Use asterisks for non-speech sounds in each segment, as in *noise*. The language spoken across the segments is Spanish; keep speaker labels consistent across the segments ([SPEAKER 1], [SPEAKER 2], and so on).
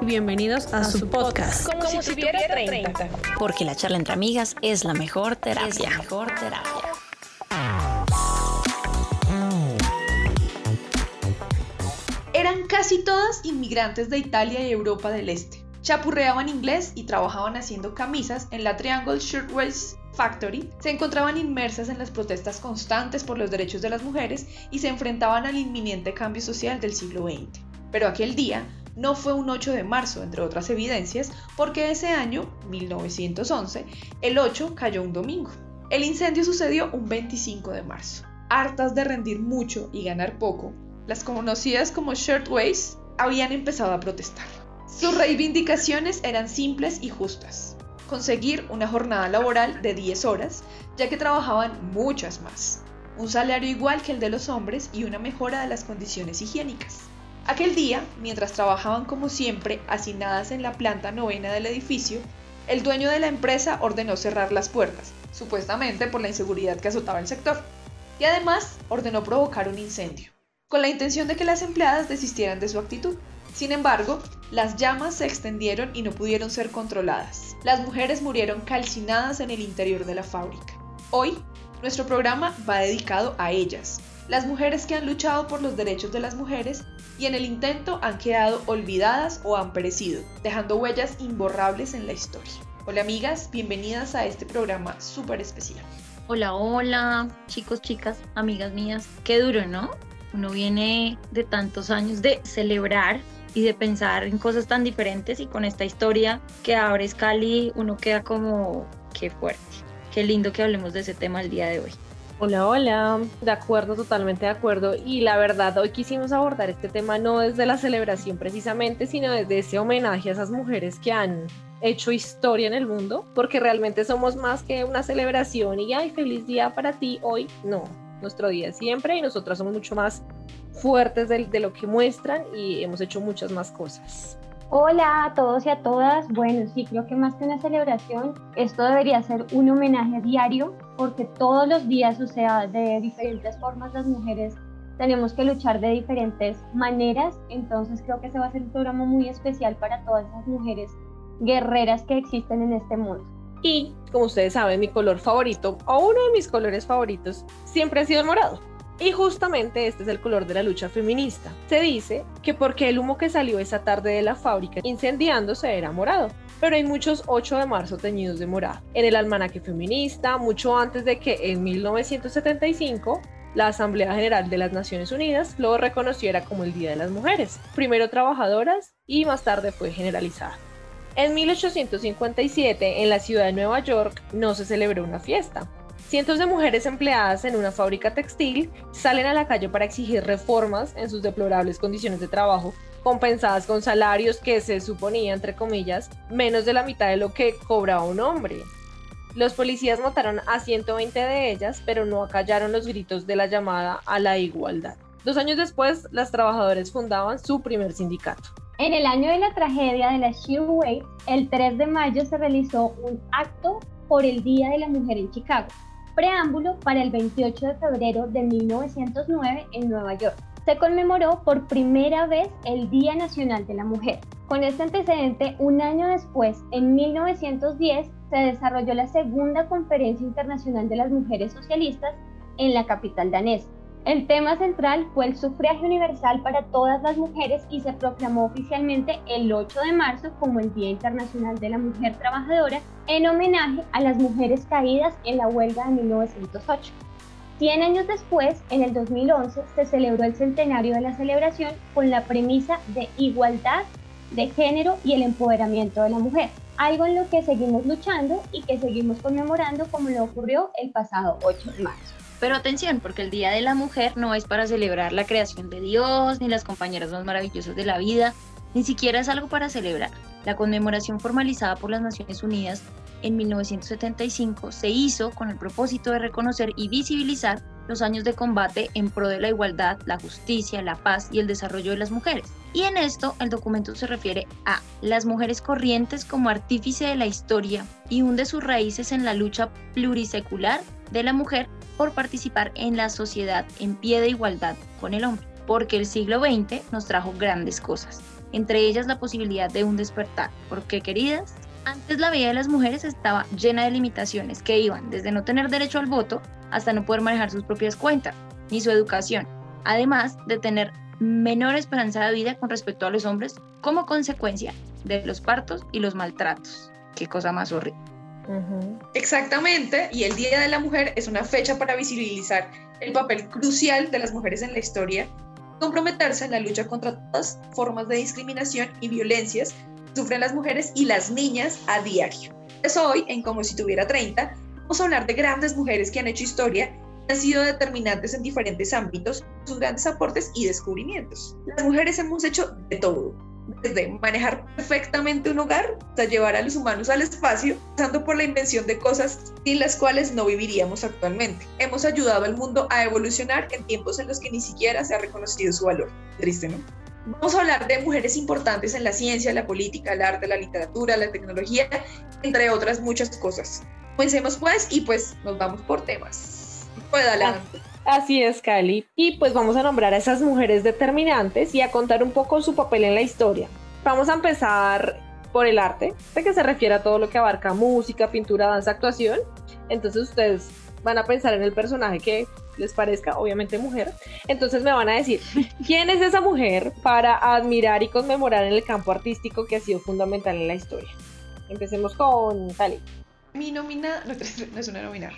[SPEAKER 1] Bienvenidos a, su podcast.
[SPEAKER 2] Como, si, tuviera 30.
[SPEAKER 3] Porque la charla entre amigas es la mejor terapia. Es la mejor terapia.
[SPEAKER 4] Eran casi todas inmigrantes de Italia y Europa del Este. Chapurreaban inglés y trabajaban haciendo camisas en la Triangle Shirtwaist Factory, se encontraban inmersas en las protestas constantes por los derechos de las mujeres y se enfrentaban al inminente cambio social del siglo XX. Pero aquel día no fue un 8 de marzo, entre otras evidencias, porque ese año, 1911, el 8 cayó un domingo. El incendio sucedió un 25 de marzo. Hartas de rendir mucho y ganar poco, las conocidas como shirtwaist habían empezado a protestar. Sus reivindicaciones eran simples y justas. Conseguir una jornada laboral de 10 horas, ya que trabajaban muchas más. Un salario igual que el de los hombres y una mejora de las condiciones higiénicas. Aquel día, mientras trabajaban como siempre, hacinadas en la planta novena del edificio, el dueño de la empresa ordenó cerrar las puertas, supuestamente por la inseguridad que azotaba el sector, y además ordenó provocar un incendio, con la intención de que las empleadas desistieran de su actitud. Sin embargo, las llamas se extendieron y no pudieron ser controladas. Las mujeres murieron calcinadas en el interior de la fábrica. Hoy, nuestro programa va dedicado a ellas, las mujeres que han luchado por los derechos de las mujeres y en el intento han quedado olvidadas o han perecido, dejando huellas imborrables en la historia. Hola amigas, bienvenidas a este programa súper especial.
[SPEAKER 3] Hola, hola, chicos, chicas, amigas mías. Qué duro, ¿no? Uno viene de tantos años de celebrar y de pensar en cosas tan diferentes y con esta historia que abre Scali uno queda como, qué fuerte. Qué lindo que hablemos de ese tema el día de hoy.
[SPEAKER 1] Hola, hola, de acuerdo, totalmente de acuerdo. Y la verdad, hoy quisimos abordar este tema no desde la celebración precisamente, sino desde ese homenaje a esas mujeres que han hecho historia en el mundo, porque realmente somos más que una celebración y ay, feliz día para ti hoy. No, nuestro día siempre y nosotras somos mucho más fuertes de, de lo que muestran y hemos hecho muchas más cosas.
[SPEAKER 5] Hola a todos y a todas. Bueno, sí, creo que más que una celebración, esto debería ser un homenaje diario, porque todos los días, o sea, de diferentes formas, las mujeres tenemos que luchar de diferentes maneras. Entonces creo que se va a ser un programa muy especial para todas esas mujeres guerreras que existen en este mundo.
[SPEAKER 1] Y como ustedes saben, mi color favorito, o uno de mis colores favoritos, siempre ha sido el morado. Y justamente este es el color de la lucha feminista. Se dice que porque el humo que salió esa tarde de la fábrica incendiándose era morado, pero hay muchos 8 de marzo teñidos de morado. En el almanaque feminista, mucho antes de que en 1975 la Asamblea General de las Naciones Unidas lo reconociera como el Día de las Mujeres, primero trabajadoras y más tarde fue generalizada. En 1857, en la ciudad de Nueva York, no se celebró una fiesta, Cientos de mujeres empleadas en una fábrica textil salen a la calle para exigir reformas en sus deplorables condiciones de trabajo, compensadas con salarios que se suponía, entre comillas, menos de la mitad de lo que cobraba un hombre. Los policías mataron a 120 de ellas, pero no acallaron los gritos de la llamada a la igualdad. Dos años después, las trabajadoras fundaban su primer sindicato.
[SPEAKER 5] En el año de la tragedia de la Shearway, el 3 de mayo se realizó un acto por el Día de la Mujer en Chicago preámbulo para el 28 de febrero de 1909 en Nueva York. Se conmemoró por primera vez el Día Nacional de la Mujer. Con este antecedente, un año después, en 1910, se desarrolló la segunda Conferencia Internacional de las Mujeres Socialistas en la capital danesa. El tema central fue el sufragio universal para todas las mujeres y se proclamó oficialmente el 8 de marzo como el Día Internacional de la Mujer Trabajadora en homenaje a las mujeres caídas en la huelga de 1908. Cien años después, en el 2011, se celebró el centenario de la celebración con la premisa de igualdad de género y el empoderamiento de la mujer, algo en lo que seguimos luchando y que seguimos conmemorando como lo ocurrió el pasado 8 de marzo.
[SPEAKER 3] Pero atención, porque el Día de la Mujer no es para celebrar la creación de Dios, ni las compañeras más maravillosas de la vida, ni siquiera es algo para celebrar. La conmemoración formalizada por las Naciones Unidas en 1975 se hizo con el propósito de reconocer y visibilizar los años de combate en pro de la igualdad, la justicia, la paz y el desarrollo de las mujeres. Y en esto el documento se refiere a las mujeres corrientes como artífice de la historia y hunde sus raíces en la lucha plurisecular de la mujer por participar en la sociedad en pie de igualdad con el hombre, porque el siglo XX nos trajo grandes cosas. entre ellas la posibilidad de un despertar. Porque, queridas, antes la vida de las mujeres estaba llena de limitaciones que iban desde no tener derecho al voto hasta no poder manejar sus propias cuentas, ni su educación, además de tener menor esperanza de vida con respecto a los hombres como consecuencia de los partos y los maltratos. Qué cosa más horrible.
[SPEAKER 4] Exactamente, y el Día de la Mujer es una fecha para visibilizar el papel crucial de las mujeres en la historia, comprometerse en la lucha contra todas formas de discriminación y violencias que sufren las mujeres y las niñas a diario. Es hoy, en Como si tuviera 30, vamos a hablar de grandes mujeres que han hecho historia han sido determinantes en diferentes ámbitos, sus grandes aportes y descubrimientos. Las mujeres hemos hecho de todo, desde manejar perfectamente un hogar hasta llevar a los humanos al espacio, pasando por la invención de cosas sin las cuales no viviríamos actualmente. Hemos ayudado al mundo a evolucionar en tiempos en los que ni siquiera se ha reconocido su valor. Triste, ¿no? Vamos a hablar de mujeres importantes en la ciencia, la política, el arte, la literatura, la tecnología, entre otras muchas cosas. Comencemos pues y pues nos vamos por temas. Pues adelante.
[SPEAKER 1] Así es, Cali. Y pues vamos a nombrar a esas mujeres determinantes y a contar un poco su papel en la historia. Vamos a empezar por el arte, de que se refiere a todo lo que abarca música, pintura, danza, actuación. Entonces ustedes van a pensar en el personaje que les parezca, obviamente mujer. Entonces me van a decir, *laughs* ¿quién es esa mujer para admirar y conmemorar en el campo artístico que ha sido fundamental en la historia? Empecemos con Cali
[SPEAKER 4] mi nómina, *laughs* no, es una nómina,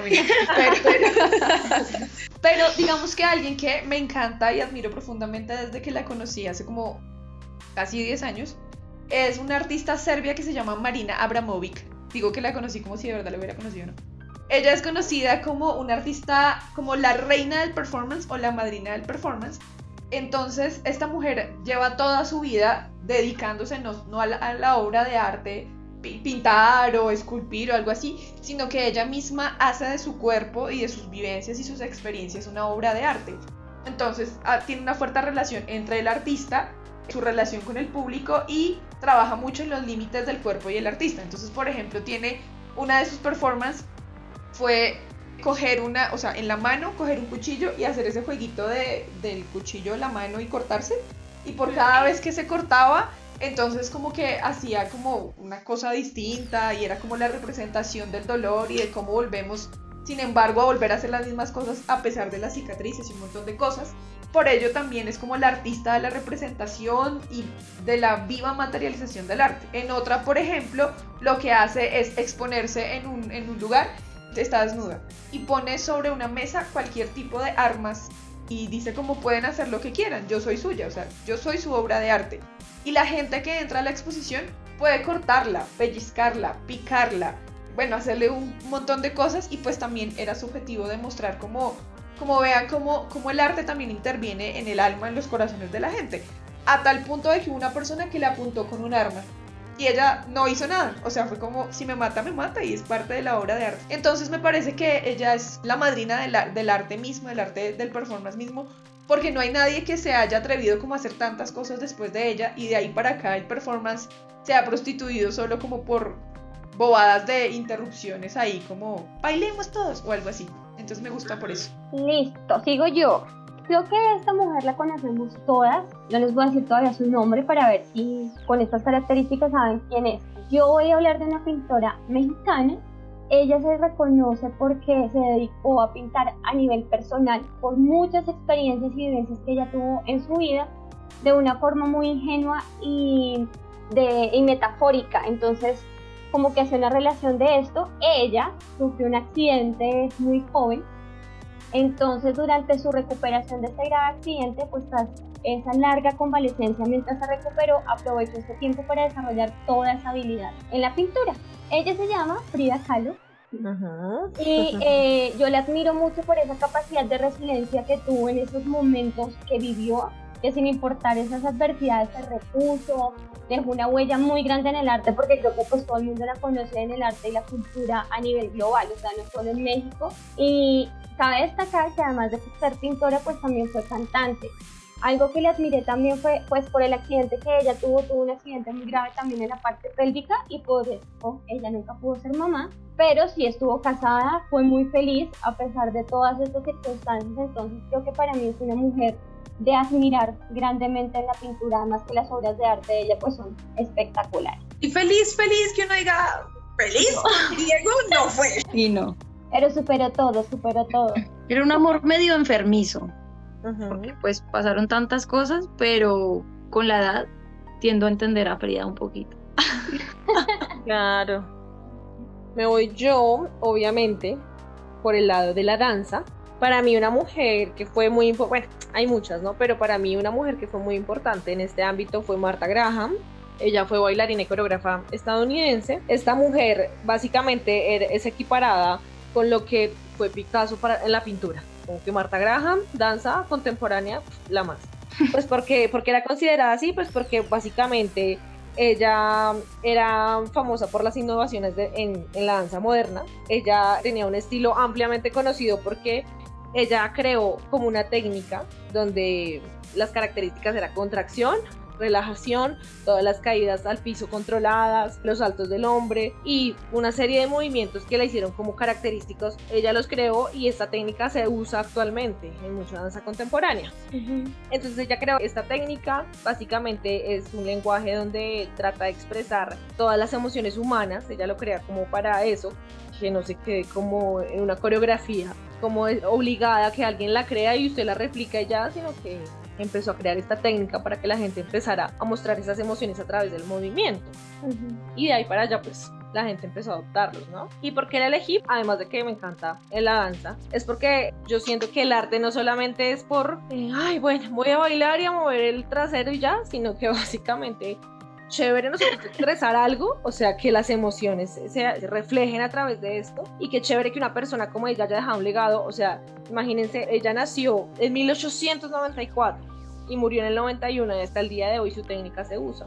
[SPEAKER 4] pero, digamos que alguien que me encanta y admiro profundamente desde que la conocí hace como casi 10 años, es una artista serbia que se llama Marina Abramovic. Digo que la conocí como si de verdad la hubiera conocido, ¿no? Ella es conocida como una artista, como la reina del performance o la madrina del performance. Entonces, esta mujer lleva toda su vida dedicándose no, a la obra de arte pintar o esculpir o algo así, sino que ella misma hace de su cuerpo y de sus vivencias y sus experiencias una obra de arte. Entonces ah, tiene una fuerte relación entre el artista, su relación con el público y trabaja mucho en los límites del cuerpo y el artista. Entonces, por ejemplo, tiene una de sus performances fue coger una, o sea, en la mano, coger un cuchillo y hacer ese jueguito de, del cuchillo en la mano y cortarse. Y por cada vez que se cortaba, entonces como que hacía como una cosa distinta y era como la representación del dolor y de cómo volvemos, sin embargo, a volver a hacer las mismas cosas a pesar de las cicatrices y un montón de cosas. Por ello también es como la artista de la representación y de la viva materialización del arte. En otra, por ejemplo, lo que hace es exponerse en un, en un lugar, está desnuda, y pone sobre una mesa cualquier tipo de armas y dice como pueden hacer lo que quieran, yo soy suya, o sea, yo soy su obra de arte. Y la gente que entra a la exposición puede cortarla, pellizcarla, picarla, bueno, hacerle un montón de cosas y pues también era su objetivo demostrar como, como vean cómo, cómo el arte también interviene en el alma, en los corazones de la gente. A tal punto de que una persona que le apuntó con un arma y ella no hizo nada. O sea, fue como, si me mata, me mata y es parte de la obra de arte. Entonces me parece que ella es la madrina del, arte mismo, del arte del performance mismo, porque no hay nadie que se haya atrevido como a hacer tantas cosas después de ella y de ahí para acá el performance se ha prostituido solo como por bobadas de interrupciones ahí, como bailemos todos o algo así. Entonces me gusta por eso.
[SPEAKER 5] Listo, sigo yo. Creo que esta mujer la conocemos todas. No les voy a decir todavía su nombre para ver si con estas características saben quién es. Yo voy a hablar de una pintora mexicana. Ella se reconoce porque se dedicó a pintar a nivel personal por muchas experiencias y vivencias que ella tuvo en su vida de una forma muy ingenua y, de, y metafórica. Entonces, como que hace una relación de esto. Ella sufrió un accidente muy joven entonces, durante su recuperación de este grave accidente, pues tras esa larga convalecencia mientras se recuperó, aprovechó este tiempo para desarrollar toda esa habilidad en la pintura. Ella se llama Frida Kahlo. Y eh, yo le admiro mucho por esa capacidad de resiliencia que tuvo en esos momentos que vivió, que sin importar esas adversidades se repuso, dejó una huella muy grande en el arte, porque creo que pues todo el mundo la conoce en el arte y la cultura a nivel global, o sea, no solo en México. Y Cabe destacar que además de ser pintora, pues también fue cantante. Algo que le admiré también fue, pues por el accidente que ella tuvo, tuvo un accidente muy grave también en la parte pélvica y por eso ella nunca pudo ser mamá, pero sí estuvo casada, fue muy feliz a pesar de todas estas circunstancias, entonces creo que para mí es una mujer de admirar grandemente en la pintura, además que las obras de arte de ella pues son espectaculares.
[SPEAKER 4] Y feliz, feliz que uno diga, feliz, *laughs* Diego no fue.
[SPEAKER 3] Y no.
[SPEAKER 5] Pero superó todo, superó todo.
[SPEAKER 3] Era un amor medio enfermizo, porque pues pasaron tantas cosas, pero con la edad tiendo a entender a Frida un poquito. *laughs*
[SPEAKER 1] Claro. Me voy yo, obviamente, por el lado de la danza. Para mí una mujer que fue muy importante, bueno, hay muchas, ¿no? Pero para mí una mujer que fue muy importante en este ámbito fue Martha Graham. Ella fue bailarina y coreógrafa estadounidense. Esta mujer básicamente er- es equiparada con lo que fue Picasso para, en la pintura. Como que Martha Graham, danza contemporánea, la más. *laughs* Pues porque, porque era considerada así, pues porque básicamente ella era famosa por las innovaciones de- en, en la danza moderna. Ella tenía un estilo ampliamente conocido porque ella creó como una técnica donde las características eran contracción, relajación, todas las caídas al piso controladas, los saltos del hombre y una serie de movimientos que la hicieron como característicos. Ella los creó y esta técnica se usa actualmente en mucha danza contemporánea. Entonces ella creó esta técnica, básicamente es un lenguaje donde trata de expresar todas las emociones humanas, ella lo crea como para eso, que no se quede como en una coreografía, como es obligada a que alguien la crea y usted la replica y ya, sino que empezó a crear esta técnica para que la gente empezara a mostrar esas emociones a través del movimiento. Y de ahí para allá, pues la gente empezó a adoptarlos, ¿no? ¿Y por qué la elegí? Además de que me encanta en la danza, es porque yo siento que el arte no solamente es por, eh, ay, bueno, voy a bailar y a mover el trasero y ya, sino que *laughs* básicamente chévere nosotros *laughs* expresar algo, o sea, que las emociones se, reflejen a través de esto y que chévere que una persona como ella haya dejado un legado, o sea, imagínense, ella nació en 1894 y murió en el 91 y hasta el día de hoy su técnica se usa.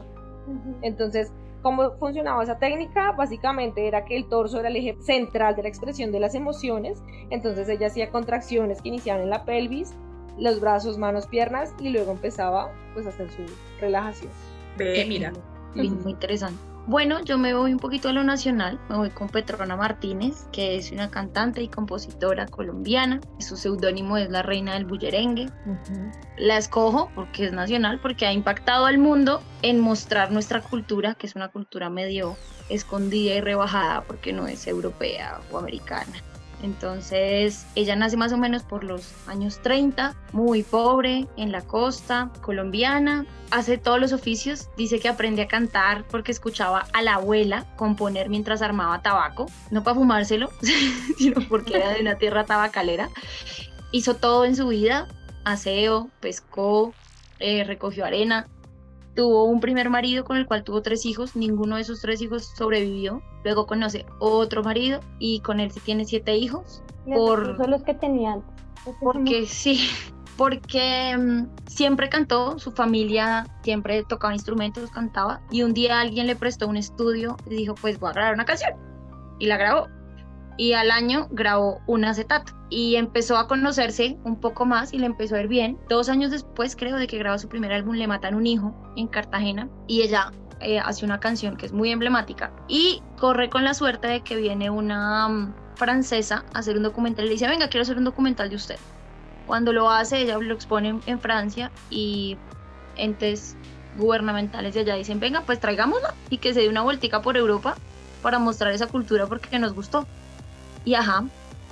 [SPEAKER 1] Entonces, ¿cómo funcionaba esa técnica? Básicamente era que el torso era el eje central de la expresión de las emociones, entonces ella hacía contracciones que iniciaban en la pelvis, los brazos, manos, piernas y luego empezaba pues a hacer su relajación.
[SPEAKER 4] Ve, mira.
[SPEAKER 3] Muy interesante. Bueno, yo me voy un poquito a lo nacional, me voy con Petrona Martínez, que es una cantante y compositora colombiana. Su seudónimo es la reina del bullerengue. La escojo porque es nacional, porque ha impactado al mundo en mostrar nuestra cultura, que es una cultura medio escondida y rebajada porque no es europea o americana. Entonces, ella nace más o menos por los años 30, muy pobre, en la costa, colombiana, hace todos los oficios, dice que aprende a cantar porque escuchaba a la abuela componer mientras armaba tabaco, no para fumárselo, *laughs* sino porque era de una tierra tabacalera. Hizo todo en su vida, aseo, pescó, eh, recogió arena, tuvo un primer marido con el cual tuvo tres hijos, ninguno de esos tres hijos sobrevivió. Luego conoce otro marido y con él se tiene siete hijos. Por-
[SPEAKER 5] Son los que tenían.
[SPEAKER 3] Porque sí, *laughs* porque mm, siempre cantó, su familia siempre tocaba instrumentos, cantaba. Y un día alguien le prestó un estudio y dijo, pues voy a grabar una canción. Y la grabó. Y al año grabó un acetato. Y empezó a conocerse un poco más y le empezó a ir bien. Dos años después, creo, de que grabó su primer álbum, Le Matan un Hijo en Cartagena. Y ella eh, hace una canción que es muy emblemática. Y corre con la suerte de que viene una mm, francesa a hacer un documental le dice, venga, quiero hacer un documental de usted. Cuando lo hace, ella lo expone en, en Francia y entes gubernamentales de allá dicen, venga, pues traigámosla y que se dé una vueltica por Europa para mostrar esa cultura porque nos gustó. Y ajá,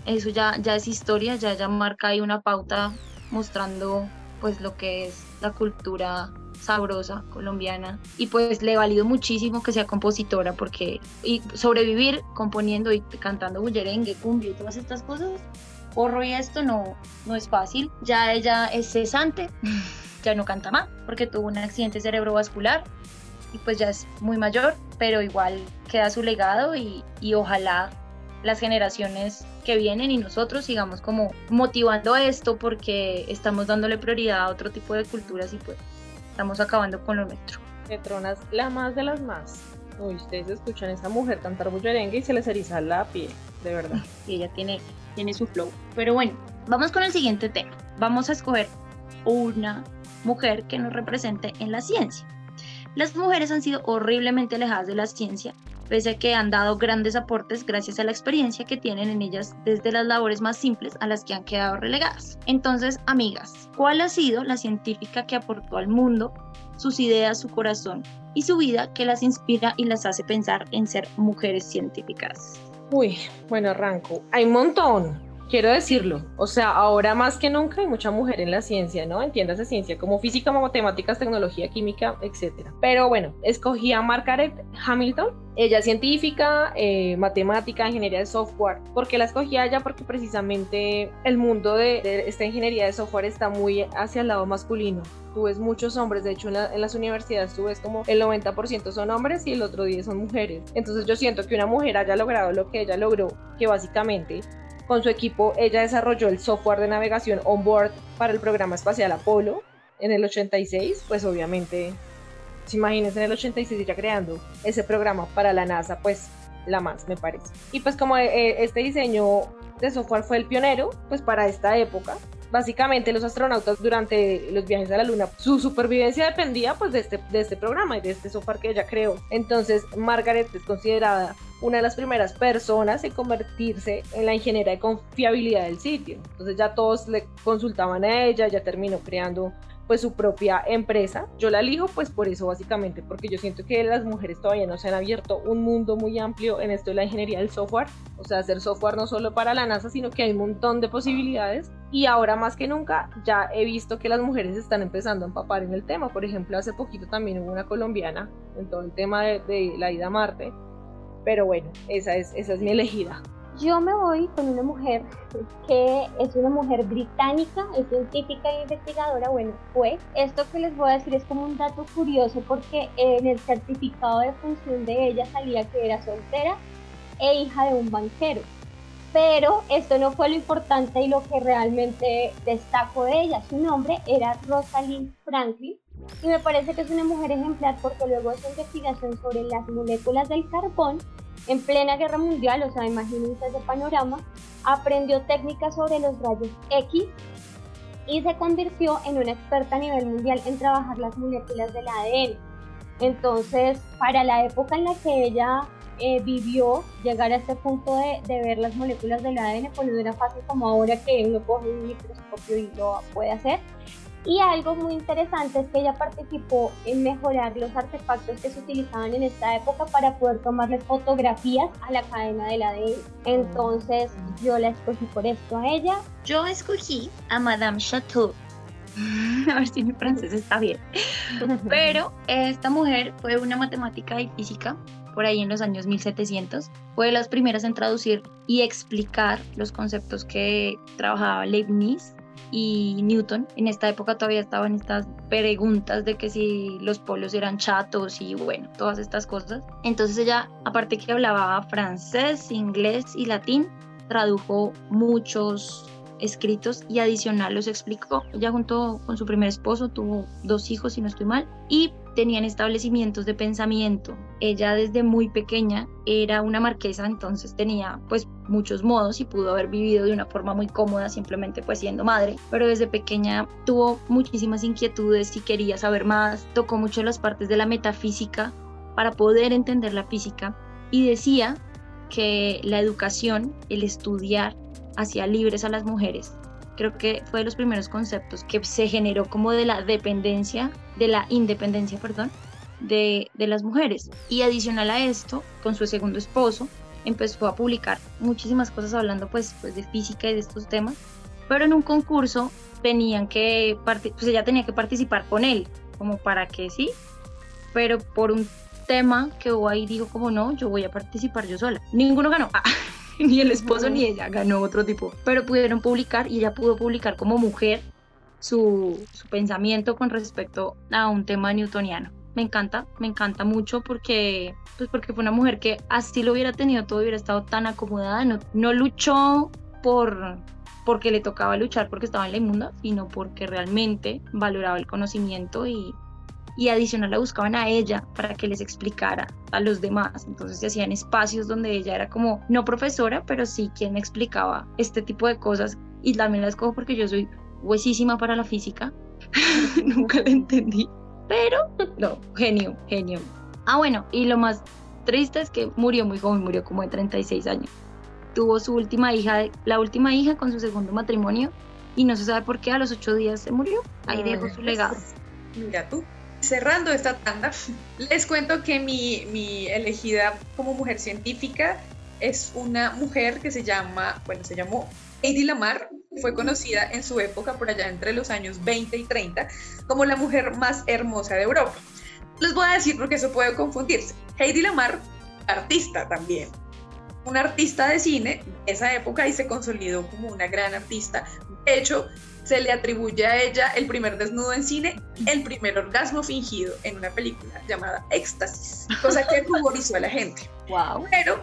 [SPEAKER 3] eso ya, ya es historia, ya, ya marca ahí una pauta mostrando pues lo que es la cultura sabrosa colombiana y pues le valido muchísimo que sea compositora porque y sobrevivir componiendo y cantando bullerengue, cumbia y todas estas cosas porro y esto no, no es fácil. Ya ella es cesante, *laughs* ya no canta más porque tuvo un accidente cerebrovascular y pues ya es muy mayor, pero igual queda su legado y, y ojalá las generaciones que vienen y nosotros sigamos como motivando esto porque estamos dándole prioridad a otro tipo de culturas y pues estamos acabando con lo nuestro.
[SPEAKER 1] Petronas, la más de las más. Uy, ustedes escuchan a esta mujer cantar bullerengue y se les eriza la piel, de verdad. *laughs*
[SPEAKER 3] y ella tiene, tiene su flow. Pero bueno, vamos con el siguiente tema. Vamos a escoger una mujer que nos represente en la ciencia. Las mujeres han sido horriblemente alejadas de la ciencia pese a que han dado grandes aportes gracias a la experiencia que tienen en ellas desde las labores más simples a las que han quedado relegadas. Entonces, amigas, ¿cuál ha sido la científica que aportó al mundo sus ideas, su corazón y su vida que las inspira y las hace pensar en ser mujeres científicas?
[SPEAKER 1] Uy, bueno, arranco. Hay un montón quiero decirlo, o sea, ahora más que nunca hay mucha mujer en la ciencia, ¿no? Entiéndase ciencia como física, matemáticas, tecnología, química, etc. Pero bueno, escogí a Margaret Hamilton, ella es científica, eh, matemática, ingeniería de software. ¿Por qué la escogí a ella? Porque precisamente el mundo de, esta ingeniería de software está muy hacia el lado masculino. Tú ves muchos hombres, de hecho en, las universidades tú ves como el 90% son hombres y el otro 10 son mujeres. Entonces yo siento que una mujer haya logrado lo que ella logró, que básicamente con su equipo, ella desarrolló el software de navegación on-board para el programa espacial Apolo en el 86. Pues obviamente, si imagínense en el 86 ya creando ese programa para la NASA, pues la más, me parece. Y pues como eh, este diseño de software fue el pionero, pues para esta época, básicamente los astronautas durante los viajes a la luna, su supervivencia dependía pues de este, de este programa y de este software que ella creó. Entonces Margaret es considerada una de las primeras personas en convertirse en la ingeniera de confiabilidad del sitio. Entonces ya todos le consultaban a ella, ya terminó creando pues su propia empresa. Yo la elijo pues por eso básicamente, porque yo siento que las mujeres todavía no se han abierto un mundo muy amplio en esto de la ingeniería del software, o sea, hacer software no solo para la NASA, sino que hay un montón de posibilidades y ahora más que nunca ya he visto que las mujeres están empezando a empapar en el tema. Por ejemplo, hace poquito también hubo una colombiana en todo el tema de, de la ida a Marte pero bueno, esa es, esa es mi elegida.
[SPEAKER 5] Yo me voy con una mujer que es una mujer británica, es científica e investigadora, bueno, fue. Esto que les voy a decir es como un dato curioso porque en el certificado de función de ella salía que era soltera e hija de un banquero. Pero esto no fue lo importante y lo que realmente destaco de ella. Su nombre era Rosalind Franklin y me parece que es una mujer ejemplar porque luego de su investigación sobre las moléculas del carbón en plena guerra mundial, o sea, imagínense ese panorama, aprendió técnicas sobre los rayos X y se convirtió en una experta a nivel mundial en trabajar las moléculas del ADN. Entonces, para la época en la que ella eh, vivió, llegar a este punto de, de, ver las moléculas del ADN, pues no era fácil como ahora que uno coge un microscopio y lo puede hacer. Y algo muy interesante es que ella participó en mejorar los artefactos que se utilizaban en esta época para poder tomarle fotografías a la cadena del ADN. Entonces yo la escogí por esto a ella.
[SPEAKER 3] Yo escogí a Madame Chateau. *laughs* a ver si mi francés está bien. *laughs* Pero esta mujer fue una matemática y física por ahí en los años 1700. Fue de las primeras en traducir y explicar los conceptos que trabajaba Leibniz y Newton. En esta época todavía estaban estas preguntas de que si los polos eran chatos y bueno, todas estas cosas. Entonces ella, aparte que hablaba francés, inglés y latín, tradujo muchos escritos y adicional los explicó. Ella junto con su primer esposo tuvo dos hijos, si no estoy mal, y tenían establecimientos de pensamiento. Ella desde muy pequeña era una marquesa, entonces tenía pues muchos modos y pudo haber vivido de una forma muy cómoda simplemente pues siendo madre, pero desde pequeña tuvo muchísimas inquietudes y quería saber más, tocó mucho las partes de la metafísica para poder entender la física y decía que la educación, el estudiar, hacía libres a las mujeres creo que fue de los primeros conceptos que se generó como de la dependencia, de la independencia, perdón, de, de las mujeres. Y adicional a esto, con su segundo esposo, empezó a publicar muchísimas cosas hablando pues, pues de física y de estos temas, pero en un concurso tenían que, pues ella tenía que participar con él, como para que sí, pero por un tema que hubo ahí dijo como no, yo voy a participar yo sola. Ninguno ganó. *laughs* ni el esposo ni ella ganó otro tipo, pero pudieron publicar y ella pudo publicar como mujer su, su pensamiento con respecto a un tema newtoniano. Me encanta, me encanta mucho porque, pues porque fue una mujer que así lo hubiera tenido todo, hubiera estado tan acomodada, no, no luchó por porque le tocaba luchar porque estaba en la inmunda, sino porque realmente valoraba el conocimiento y, y adicional la buscaban a ella para que les explicara a los demás. Entonces se hacían espacios donde ella era como, no profesora, pero sí quien me explicaba este tipo de cosas y también la escojo porque yo soy huesísima para la física. *laughs* Nunca la entendí, pero no, genio, genio. Ah, bueno, y lo más triste es que murió muy joven, murió como de 36 años. Tuvo su última hija, la última hija con su segundo matrimonio y no se sabe por qué a los ocho días se murió. Ahí dejó su legado.
[SPEAKER 4] Mira tú. Cerrando esta tanda, les cuento que mi, elegida como mujer científica es una mujer que se llama, bueno, se llamó Heidi Lamar, fue conocida en su época por allá entre los años 20 y 30 como la mujer más hermosa de Europa. Les voy a decir porque eso puede confundirse. Heidi Lamar, artista también, un artista de cine de esa época y se consolidó como una gran artista. De hecho, se le atribuye a ella el primer desnudo en cine, el primer orgasmo fingido en una película llamada Éxtasis, cosa que ruborizó a la gente.
[SPEAKER 3] Wow.
[SPEAKER 4] Pero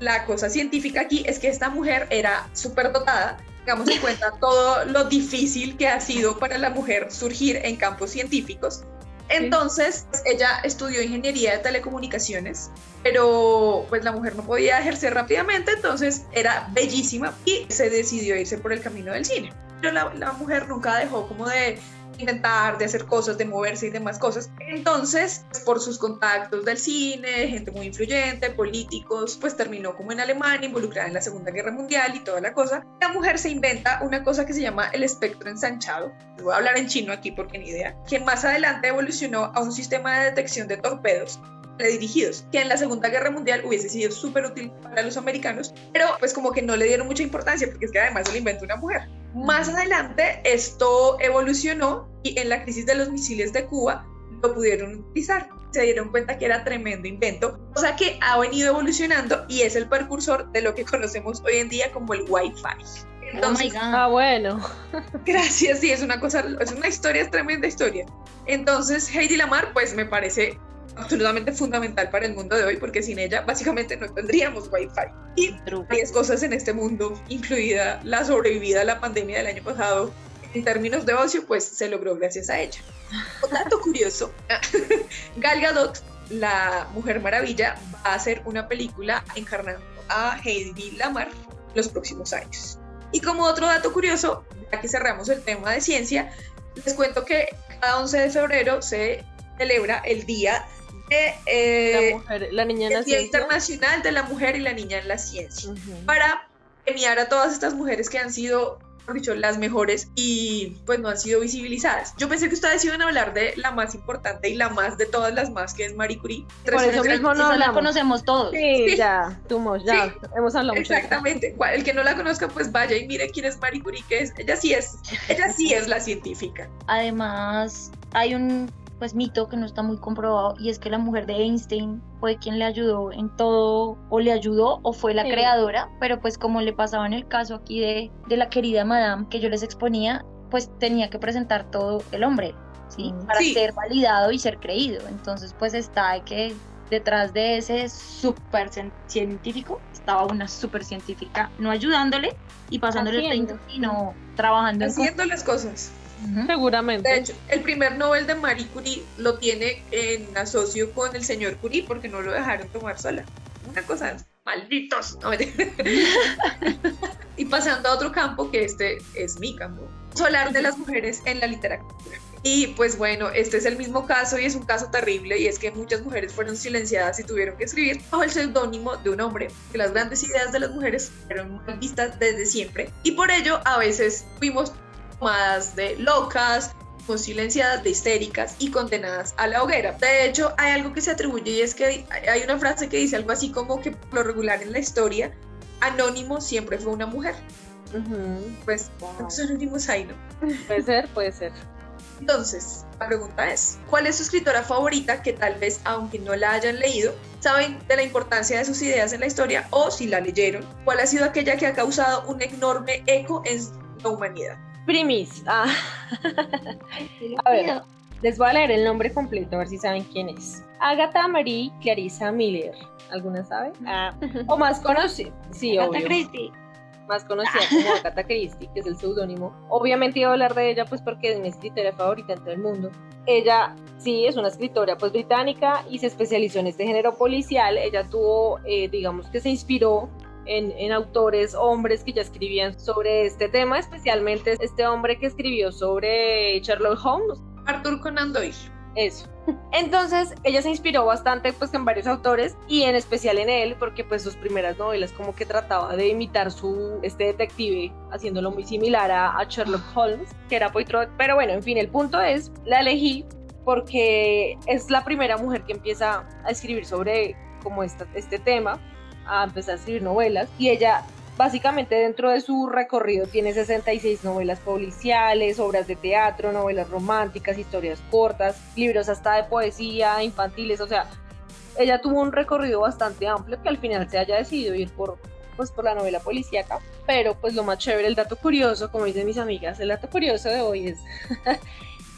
[SPEAKER 4] la cosa científica aquí es que esta mujer era súper dotada, tengamos en cuenta todo lo difícil que ha sido para la mujer surgir en campos científicos. Entonces, ella estudió ingeniería de telecomunicaciones, pero pues la mujer no podía ejercer rápidamente, entonces era bellísima y se decidió irse por el camino del cine. La, la mujer nunca dejó como de intentar, de hacer cosas, de moverse y demás cosas. Entonces, por sus contactos del cine, gente muy influyente, políticos, pues terminó como en Alemania, involucrada en la Segunda Guerra Mundial y toda la cosa. La mujer se inventa una cosa que se llama el espectro ensanchado. Voy a hablar en chino aquí porque ni idea. Que más adelante evolucionó a un sistema de detección de torpedos dirigidos, que en la Segunda Guerra Mundial hubiese sido súper útil para los americanos, pero pues como que no le dieron mucha importancia porque es que además se lo inventó una mujer. Más adelante esto evolucionó y en la crisis de los misiles de Cuba lo pudieron utilizar. Se dieron cuenta que era tremendo invento, o sea que ha venido evolucionando y es el precursor de lo que conocemos hoy en día como el Wi-Fi.
[SPEAKER 3] Entonces, oh
[SPEAKER 1] Ah, bueno. *laughs*
[SPEAKER 4] Gracias, sí, es una cosa, es una historia, es tremenda historia. Entonces, Heidi Lamar, pues me parece absolutamente fundamental para el mundo de hoy, porque sin ella básicamente no tendríamos Wi-Fi. Y varias cosas en este mundo, incluida la sobrevivida a la pandemia del año pasado, en términos de ocio, pues se logró gracias a ella. Un dato *laughs* curioso, *laughs* Gal Gadot, la Mujer Maravilla, va a hacer una película encarnando a Heidi Lamar los próximos años. Y como otro dato curioso, ya que cerramos el tema de ciencia, les cuento que cada 11 de febrero se celebra el Día eh,
[SPEAKER 1] la, mujer, la niña en la
[SPEAKER 4] Día
[SPEAKER 1] ciencia.
[SPEAKER 4] Internacional de la Mujer y la Niña en la Ciencia, para premiar a todas estas mujeres que han sido, por dicho, las mejores y pues no han sido visibilizadas. Yo pensé que ustedes iban a hablar de la más importante y la más de todas las más, que es Marie Curie.
[SPEAKER 1] Por eso mismo no
[SPEAKER 3] la conocemos todos.
[SPEAKER 1] Sí,
[SPEAKER 4] Sí.
[SPEAKER 1] ya, tumos, ya,
[SPEAKER 4] Sí.
[SPEAKER 1] hemos hablado mucho.
[SPEAKER 4] Exactamente. El que no la conozca, pues vaya y mire quién es Marie Curie, que es, ella sí es, ella sí es la científica.
[SPEAKER 3] Además, hay un pues mito que no está muy comprobado y es que la mujer de Einstein fue quien le ayudó en todo o le ayudó o fue la
[SPEAKER 5] Sí.
[SPEAKER 3] creadora, pero pues como le pasaba en el caso aquí de, de la querida Madame que yo les exponía, pues tenía que presentar todo el hombre, ¿sí?
[SPEAKER 1] Mm.
[SPEAKER 3] Para
[SPEAKER 4] Sí.
[SPEAKER 3] ser validado y ser creído. Entonces pues está que detrás de ese super cien- científico estaba una super científica, no ayudándole y pasándole el
[SPEAKER 5] Haciendo.
[SPEAKER 3] 30, sino trabajando en
[SPEAKER 4] Haciendo las cosas.
[SPEAKER 1] Seguramente.
[SPEAKER 4] De hecho, el primer Nobel de Marie Curie lo tiene en asocio con el señor Curie porque no lo dejaron tomar sola. Una cosa, malditos. No, *laughs* y pasando a otro campo, que este es mi campo, hablar de las mujeres en la literatura. Y pues bueno, este es el mismo caso y es un caso terrible y es que muchas mujeres fueron silenciadas y tuvieron que escribir bajo el seudónimo de un hombre, que las grandes ideas de las mujeres fueron mal vistas desde siempre y por ello a veces fuimos tomadas de locas, fuimos silenciadas de histéricas y condenadas a la hoguera. De hecho, hay algo que se atribuye y es que hay- una frase que dice algo así como que por lo regular en la historia, Anónimo siempre fue una mujer.
[SPEAKER 1] Ujú.
[SPEAKER 4] Pues, ¿cuántos anónimos hay, no?
[SPEAKER 1] Puede ser, puede ser.
[SPEAKER 4] Entonces, la pregunta es, ¿cuál es su escritora favorita que tal vez, aunque no la hayan leído, saben de la importancia de sus ideas en la historia o si la leyeron? ¿Cuál ha sido aquella que ha causado un enorme eco en la humanidad?
[SPEAKER 1] Primis. Ah, a ver, les voy a leer el nombre completo a ver si saben quién es. Agatha Marie Clarissa Miller. ¿Alguna sabe? Ah, *laughs* o más conocida. Sí,
[SPEAKER 3] Agatha
[SPEAKER 1] obvio.
[SPEAKER 3] Christie.
[SPEAKER 1] Más conocida como Agatha Christie, que es el seudónimo. Obviamente iba a hablar de ella pues porque es mi escritora favorita en todo el mundo. Ella sí es una escritora pues británica y se especializó en este género policial. Ella tuvo, eh, digamos que se inspiró en, en autores hombres que ya escribían sobre este tema, especialmente este hombre que escribió sobre Sherlock Holmes.
[SPEAKER 4] Arthur Conan Doyle.
[SPEAKER 1] Eso. *laughs* Entonces, ella se inspiró bastante pues en varios autores y en especial en él porque pues sus primeras novelas como que trataba de imitar su este detective haciéndolo muy similar a, Sherlock Holmes, que era Poirot, pero bueno, en fin, el punto es, la elegí porque es la primera mujer que empieza a escribir sobre como este tema, a empezar a escribir novelas y ella Básicamente dentro de su recorrido tiene 66 novelas policiales, obras de teatro, novelas románticas, historias cortas, libros hasta de poesía, infantiles, o sea, ella tuvo un recorrido bastante amplio que al final se haya decidido ir por, pues, por la novela policíaca, pero pues lo más chévere, el dato curioso, como dicen mis amigas, el dato curioso de hoy es *laughs*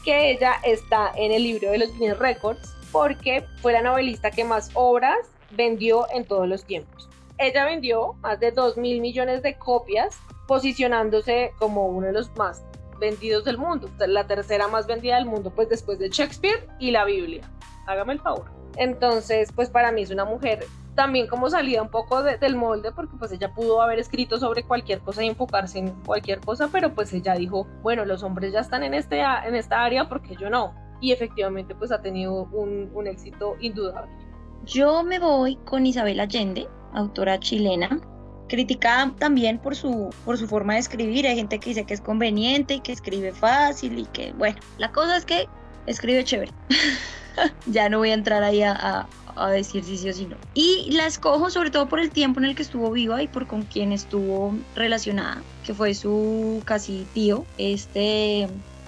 [SPEAKER 1] que ella está en el libro de los Guinness Records porque fue la novelista que más obras vendió en todos los tiempos ella vendió más de 2 mil millones de copias, posicionándose como uno de los más vendidos del mundo, la tercera más vendida del mundo, pues después de Shakespeare y la Biblia. Hágame el favor. Entonces, pues para mí es una mujer también como salida un poco del molde, porque pues ella pudo haber escrito sobre cualquier cosa y enfocarse en cualquier cosa, pero pues ella dijo, bueno, los hombres ya están en, este, en esta área, porque yo no? Y efectivamente pues ha tenido un, un éxito indudable.
[SPEAKER 3] Yo me voy con Isabel Allende, autora chilena, criticada también por su, por su forma de escribir. Hay gente que dice que es conveniente y que escribe fácil y que, bueno, la cosa es que escribe chévere. *laughs* ya no voy a entrar ahí a, a, decir si sí o si no. Y la escojo sobre todo por el tiempo en el que estuvo viva y por con quien estuvo relacionada, que fue su casi tío, este,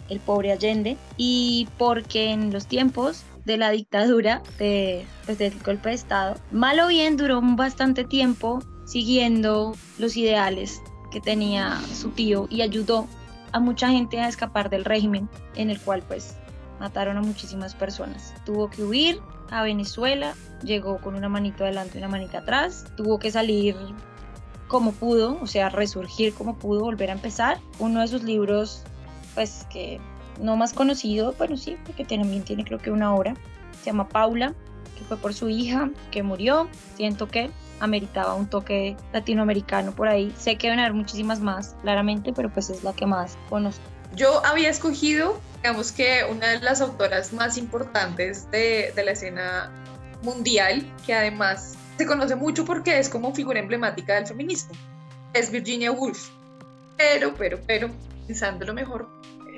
[SPEAKER 3] el pobre Allende, y porque en los tiempos de la dictadura, de, pues, del golpe de Estado, mal o bien duró bastante tiempo siguiendo los ideales que tenía su tío y ayudó a mucha gente a escapar del régimen en el cual pues mataron a muchísimas personas. Tuvo que huir a Venezuela, llegó con una manito adelante y una manita atrás, tuvo que salir como pudo, o sea, resurgir como pudo, volver a empezar. Uno de sus libros, pues que no más conocido, pero sí, porque también tiene creo que una obra, se llama Paula, que fue por su hija que murió, siento que ameritaba un toque latinoamericano por ahí, sé que deben haber muchísimas más, claramente, pero pues es la que más conozco.
[SPEAKER 4] Yo había escogido, digamos que una de las autoras más importantes de, de la escena mundial, que además se conoce mucho porque es como figura emblemática del feminismo, es Virginia Woolf. Pero, pero, pero, pensándolo mejor,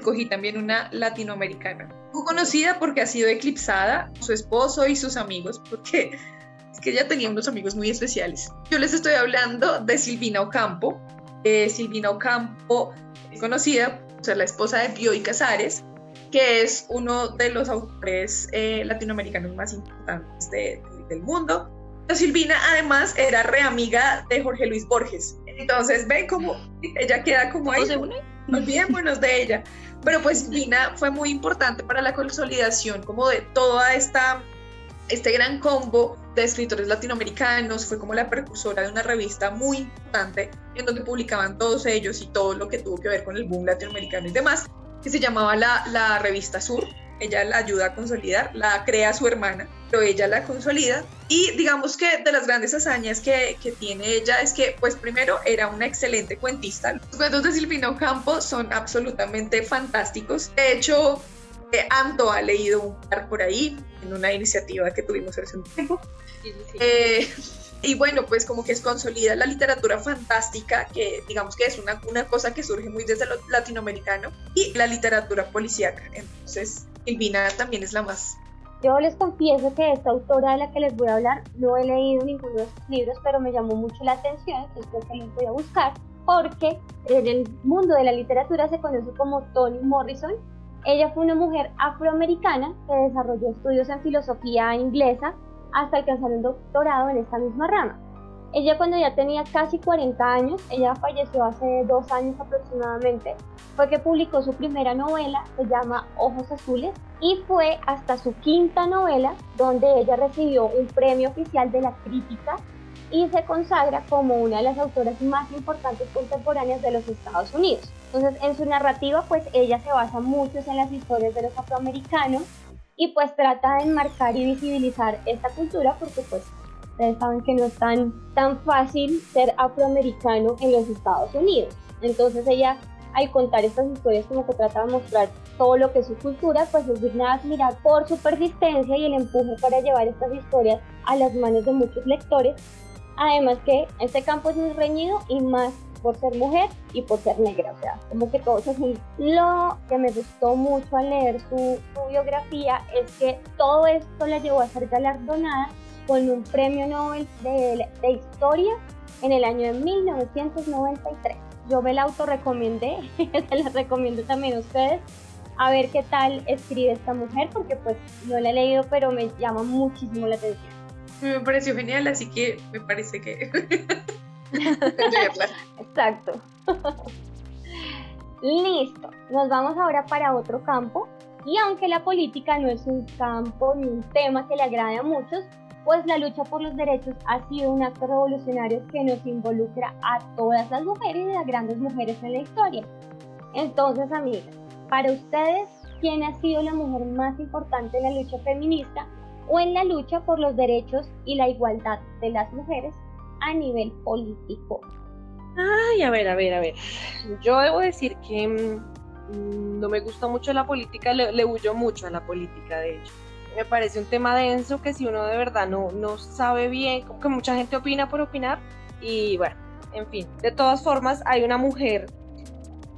[SPEAKER 4] escogí también una latinoamericana. Muy conocida porque ha sido eclipsada, su esposo y sus amigos, porque es que ella tenía unos amigos muy especiales. Yo les estoy hablando de Silvina Ocampo. Eh, Silvina Ocampo es conocida por ser la esposa de Bioy Casares, que es uno de los autores eh, latinoamericanos más importantes del mundo. Pero Silvina además era reamiga de Jorge Luis Borges. Entonces ven cómo ella queda como ahí. Olvidémonos de ella. Pero pues Lina fue muy importante para la consolidación como de toda esta este gran combo de escritores latinoamericanos, fue como la precursora de una revista muy importante en donde publicaban todos ellos y todo lo que tuvo que ver con el boom latinoamericano y demás, que se llamaba la, la revista Sur, ella la ayuda a consolidar, la crea su hermana, pero ella la consolida. Y digamos que de las grandes hazañas que, que tiene ella es que, pues primero, era una excelente cuentista. Los cuentos de Silvino Campo son absolutamente fantásticos. De hecho, eh, Anto ha leído un par por ahí en una iniciativa que tuvimos hace un tiempo. Eh, y bueno, pues como que es consolida la literatura fantástica, que digamos que es una, una cosa que surge muy desde lo latinoamericano, y la literatura policíaca. Entonces, Silvina también es la más.
[SPEAKER 5] Yo les confieso que esta autora de la que les voy a hablar no he leído ninguno de sus libros, pero me llamó mucho la atención, entonces que les voy a buscar, porque en el mundo de la literatura se conoce como Toni Morrison. Ella fue una mujer afroamericana que desarrolló estudios en filosofía inglesa hasta alcanzar un doctorado en esta misma rama. Ella cuando ya tenía casi 40 años, ella falleció hace dos años aproximadamente, fue que publicó su primera novela, se llama Ojos Azules, y fue hasta su quinta novela donde ella recibió un premio oficial de la crítica y se consagra como una de las autoras más importantes contemporáneas de los Estados Unidos. Entonces, en su narrativa, pues ella se basa mucho en las historias de los afroamericanos y pues trata de enmarcar y visibilizar esta cultura porque pues ustedes saben que no es tan, tan fácil ser afroamericano en los Estados Unidos. Entonces ella al contar estas historias como que trata de mostrar todo lo que es su cultura, pues es digna de admirar por su persistencia y el empuje para llevar estas historias a las manos de muchos lectores. Además que este campo es muy reñido y más por ser mujer y por ser negra, o sea, como que todo eso. Lo que me gustó mucho al leer su, biografía es que todo esto la llevó a ser galardonada con un premio Nobel de, de Historia en el año de 1993 yo me la autorrecomendé, *laughs* se la recomiendo también a ustedes, a ver qué tal escribe esta mujer, porque pues no la he leído, pero me llama muchísimo la atención.
[SPEAKER 4] Me pareció genial, así que me parece que... *laughs*
[SPEAKER 5] Exacto. Listo, nos vamos ahora para otro campo. Y aunque la política no es un campo ni un tema que le agrade a muchos, pues la lucha por los derechos ha sido un acto revolucionario que nos involucra a todas las mujeres y a grandes mujeres en la historia. Entonces, amigas, para ustedes, ¿quién ha sido la mujer más importante en la lucha feminista o en la lucha por los derechos y la igualdad de las mujeres a nivel político?
[SPEAKER 1] Ay, a ver, a ver, a ver. Yo debo decir que mm, no me gusta mucho la política, le, le huyo mucho a la política, de hecho me parece un tema denso que si uno de verdad no, no sabe bien, como que mucha gente opina por opinar y bueno, en fin, de todas formas hay una mujer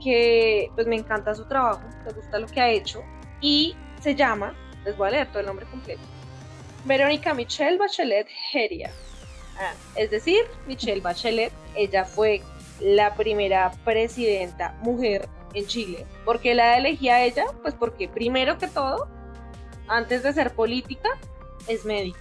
[SPEAKER 1] que pues me encanta su trabajo, me gusta lo que ha hecho y se llama, les voy a leer todo el nombre completo, Verónica Michelle Bachelet Heria. Ah, es decir, Michelle Bachelet, ella fue la primera presidenta mujer en Chile. ¿Por qué la elegí a ella? Pues porque primero que todo antes de ser política, es médica.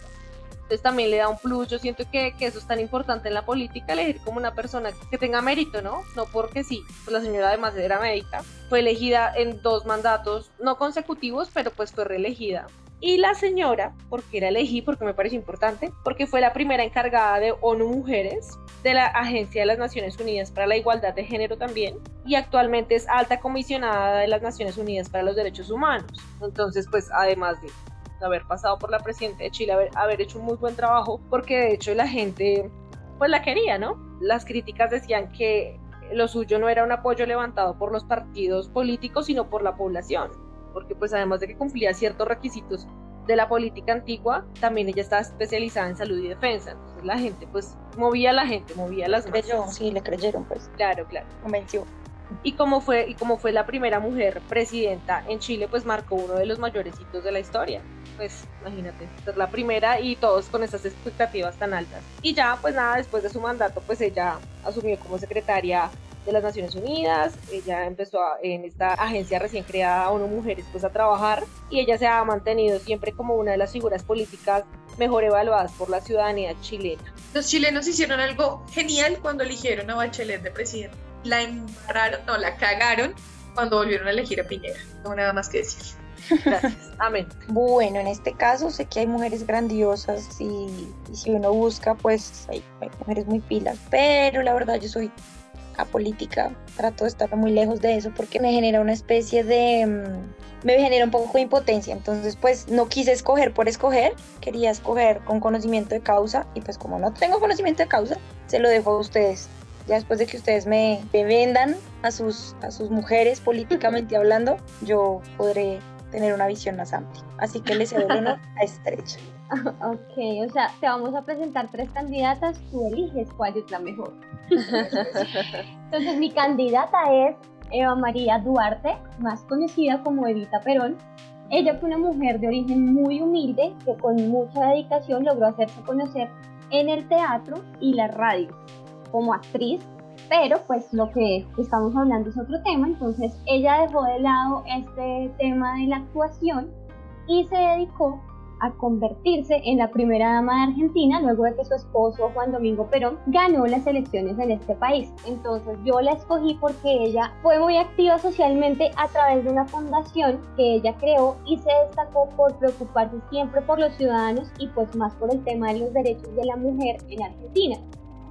[SPEAKER 1] Entonces también le da un plus. Yo siento que, eso es tan importante en la política, elegir como una persona que tenga mérito, ¿no? No porque sí. Pues la señora además era médica. Fue elegida en dos mandatos, no consecutivos, pero pues fue reelegida. Y la señora, porque era elegí, porque me parece importante, porque fue la primera encargada de ONU Mujeres, de la Agencia de las Naciones Unidas para la Igualdad de Género también, y actualmente es alta comisionada de las Naciones Unidas para los Derechos Humanos. Entonces, pues además de haber pasado por la presidenta de Chile, haber, haber hecho un muy buen trabajo, porque de hecho la gente pues la quería, ¿no? Las críticas decían que lo suyo no era un apoyo levantado por los partidos políticos, sino por la población porque pues además de que cumplía ciertos requisitos de la política antigua, también ella estaba especializada en salud y defensa. Entonces la gente pues movía a la gente, movía a las
[SPEAKER 3] masas. sí, le creyeron pues.
[SPEAKER 1] Claro, claro.
[SPEAKER 3] Convenció.
[SPEAKER 1] Y como fue y como fue la primera mujer presidenta en Chile, pues marcó uno de los mayores hitos de la historia. Pues imagínate, es la primera y todos con esas expectativas tan altas. Y ya, pues nada, después de su mandato, pues ella asumió como secretaria de las Naciones Unidas, ella empezó en esta agencia recién creada ONU Mujeres pues a trabajar y ella se ha mantenido siempre como una de las figuras políticas mejor evaluadas por la ciudadanía chilena.
[SPEAKER 4] Los chilenos hicieron algo genial cuando eligieron a Bachelet de presidente. La embarraron, no, la cagaron cuando volvieron a elegir a Piñera. No nada más que decir.
[SPEAKER 1] Gracias. *laughs* Amén.
[SPEAKER 3] Bueno, en este caso sé que hay mujeres grandiosas y, si uno busca, pues hay, hay, mujeres muy pilas, pero la verdad yo soy a política, trato de estar muy lejos de eso porque me genera una especie de... Mm, me genera un poco de impotencia, entonces pues no quise escoger por escoger, quería escoger con conocimiento de causa y pues como no tengo conocimiento de causa, se lo dejo a ustedes. Ya después de que ustedes me, vendan a sus, a sus mujeres políticamente *laughs* hablando, yo podré tener una visión más amplia. Así que les cedo el honor a Estrecha.
[SPEAKER 5] Ok, o sea, te vamos a presentar tres candidatas, tú eliges cuál es la mejor. Entonces, mi candidata es Eva María Duarte, más conocida como Evita Perón. Ella fue una mujer de origen muy humilde que con mucha dedicación logró hacerse conocer en el teatro y la radio como actriz, pero pues lo que estamos hablando es otro tema, entonces ella dejó de lado este tema de la actuación y se dedicó a convertirse en la primera dama de Argentina luego de que su esposo Juan Domingo Perón ganó las elecciones en este país. Entonces yo la escogí porque ella fue muy activa socialmente a través de una fundación que ella creó y se destacó por preocuparse siempre por los ciudadanos y pues más por el tema de los derechos de la mujer en Argentina.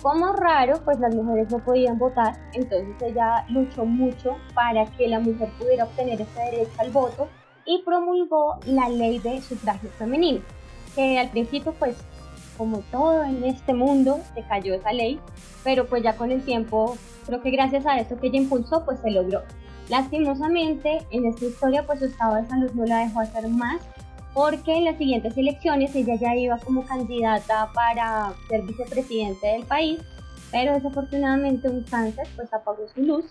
[SPEAKER 5] Como raro, pues las mujeres no podían votar, entonces ella luchó mucho para que la mujer pudiera obtener ese derecho al voto y promulgó la ley de sufragio femenino, que al principio pues como todo en este mundo, se cayó esa ley, pero pues ya con el tiempo, creo que gracias a eso que ella impulsó, pues se logró. Lastimosamente, en esta historia, pues su estado de salud no la dejó hacer más, porque en las siguientes elecciones ella ya iba como candidata para ser vicepresidente del país, pero desafortunadamente un cáncer pues apagó su luz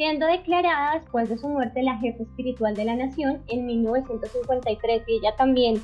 [SPEAKER 5] siendo declarada después de su muerte la jefa espiritual de la nación en 1953 y ella también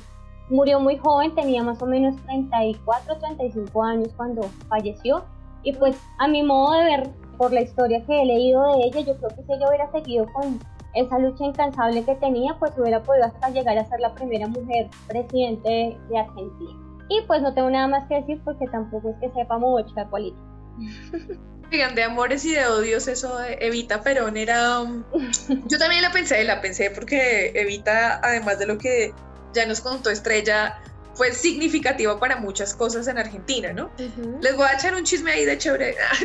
[SPEAKER 5] murió muy joven, tenía más o menos 34, 35 años cuando falleció y pues a mi modo de ver por la historia que he leído de ella, yo creo que si ella hubiera seguido con esa lucha incansable que tenía, pues hubiera podido hasta llegar a ser la primera mujer presidente de Argentina. Y pues no tengo nada más que decir porque tampoco es que sepa mucho de política. *laughs*
[SPEAKER 4] Digan, de amores y de odios, eso de Evita Perón era... Um, *laughs* yo también la pensé, la pensé porque Evita, además de lo que ya nos contó Estrella, fue significativa para muchas cosas en Argentina, ¿no? Les voy a echar un chisme ahí de chévere. *laughs* Ah,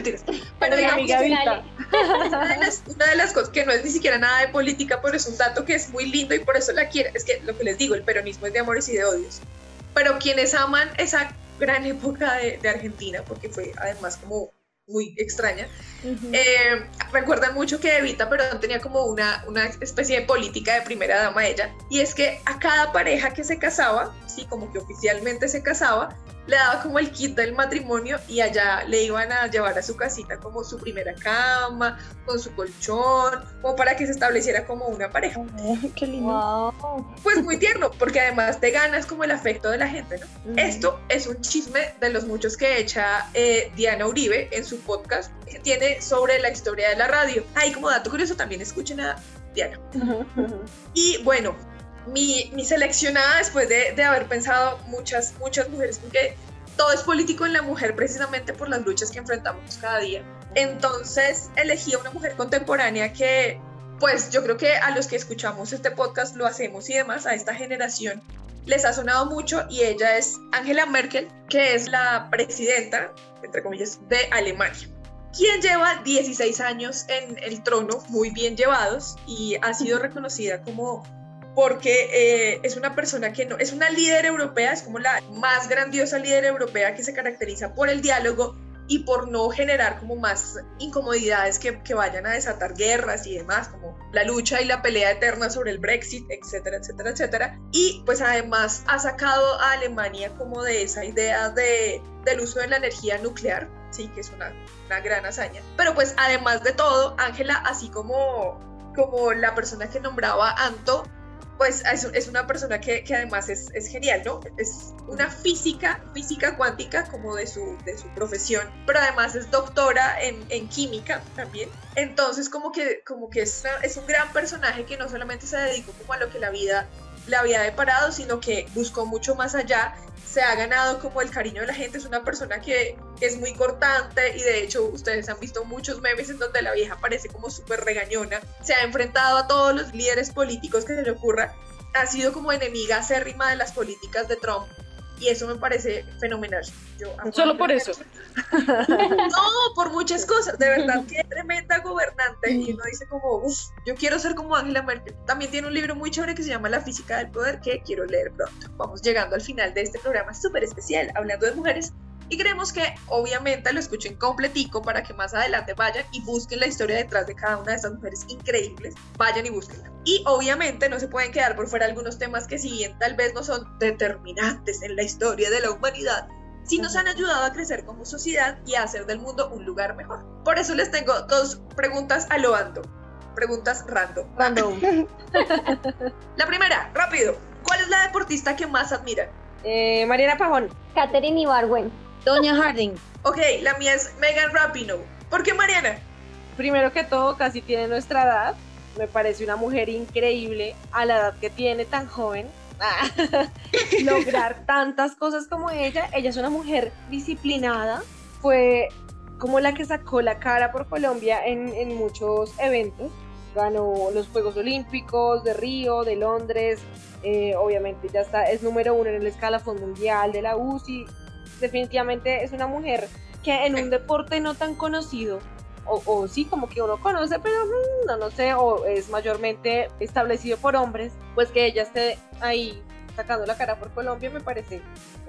[SPEAKER 4] pero digamos, una, de las, una de las cosas que no es ni siquiera nada de política, pero es un dato que es muy lindo y por eso la quiero. Es que lo que les digo, el peronismo es de amores y de odios. Pero quienes aman esa gran época de, de Argentina, porque fue además como muy extraña. Eh, recuerdan mucho que Evita Perón tenía como una, una especie de política de primera dama ella, y es que a cada pareja que se casaba, sí, como que oficialmente se casaba, le daba como el kit del matrimonio y allá le iban a llevar a su casita como su primera cama, con su colchón, como para que se estableciera como una pareja.
[SPEAKER 1] ¡Qué lindo!
[SPEAKER 4] Pues muy tierno, porque además te ganas como el afecto de la gente, ¿no? Esto es un chisme de los muchos que echa eh, Diana Uribe en su podcast que tiene sobre la historia de la radio. Ahí como dato curioso también escuchen a Diana. Y bueno, mi, mi seleccionada después de, haber pensado muchas, muchas mujeres, porque todo es político en la mujer precisamente por las luchas que enfrentamos cada día. Entonces elegí a una mujer contemporánea que, pues yo creo que a los que escuchamos este podcast lo hacemos y demás, a esta generación les ha sonado mucho y ella es Angela Merkel, que es la presidenta, entre comillas, de Alemania quien lleva 16 años en el trono, muy bien llevados, y ha sido reconocida como porque eh, es una persona que no, es una líder europea, es como la más grandiosa líder europea que se caracteriza por el diálogo y por no generar como más incomodidades que, que, vayan a desatar guerras y demás, como la lucha y la pelea eterna sobre el Brexit, etcétera, etcétera, etcétera. Y pues además ha sacado a Alemania como de esa idea de, del uso de la energía nuclear, sí, que es una, una gran hazaña. Pero pues además de todo, Ángela, así como, como la persona que nombraba Anto, pues es, una persona que, además es, genial, ¿no? Es una física, física cuántica como de su, de su profesión, pero además es doctora en, química también. Entonces como que, como que es, es un gran personaje que no solamente se dedicó como a lo que la vida le había deparado, sino que buscó mucho más allá se ha ganado como el cariño de la gente, es una persona que es muy cortante y de hecho ustedes han visto muchos memes en donde la vieja parece como súper regañona, se ha enfrentado a todos los líderes políticos que se le ocurra, ha sido como enemiga acérrima de las políticas de Trump y eso me parece fenomenal.
[SPEAKER 1] Solo por eso. *laughs*
[SPEAKER 4] no, por muchas cosas, de verdad *laughs* que tremenda gobernante y uno dice como, uff, yo quiero ser como Angela Merkel. También tiene un libro muy chévere que se llama La física del poder que quiero leer pronto. Vamos llegando al final de este programa súper especial hablando de mujeres y queremos que obviamente lo escuchen completico para que más adelante vayan y busquen la historia detrás de cada una de estas mujeres increíbles. Vayan y búsquenla. Y obviamente no se pueden quedar por fuera algunos temas que si bien tal vez no son determinantes en la historia de la humanidad, sí nos han ayudado a crecer como sociedad y a hacer del mundo un lugar mejor. Por eso les tengo dos preguntas a lo ando. Preguntas random.
[SPEAKER 1] Random. *laughs*
[SPEAKER 4] la primera, rápido. ¿Cuál es la deportista que más admiran?
[SPEAKER 1] Eh, Mariana Pajón.
[SPEAKER 5] Katherine Ibarwen.
[SPEAKER 3] Doña Harding.
[SPEAKER 4] Ok, la mía es Megan Rapinoe. ¿Por qué Mariana?
[SPEAKER 1] Primero que todo, casi tiene nuestra edad. Me parece una mujer increíble a la edad que tiene tan joven. *laughs* lograr tantas cosas como ella. Ella es una mujer disciplinada. Fue como la que sacó la cara por Colombia en, en muchos eventos. Ganó los Juegos Olímpicos de Río, de Londres. Eh, obviamente ya está, es número uno en el escalafón mundial de la UCI definitivamente es una mujer que en un deporte no tan conocido, o, sí, como que uno conoce, pero no, no sé, o es mayormente establecido por hombres, pues que ella esté ahí sacando la cara por Colombia, me parece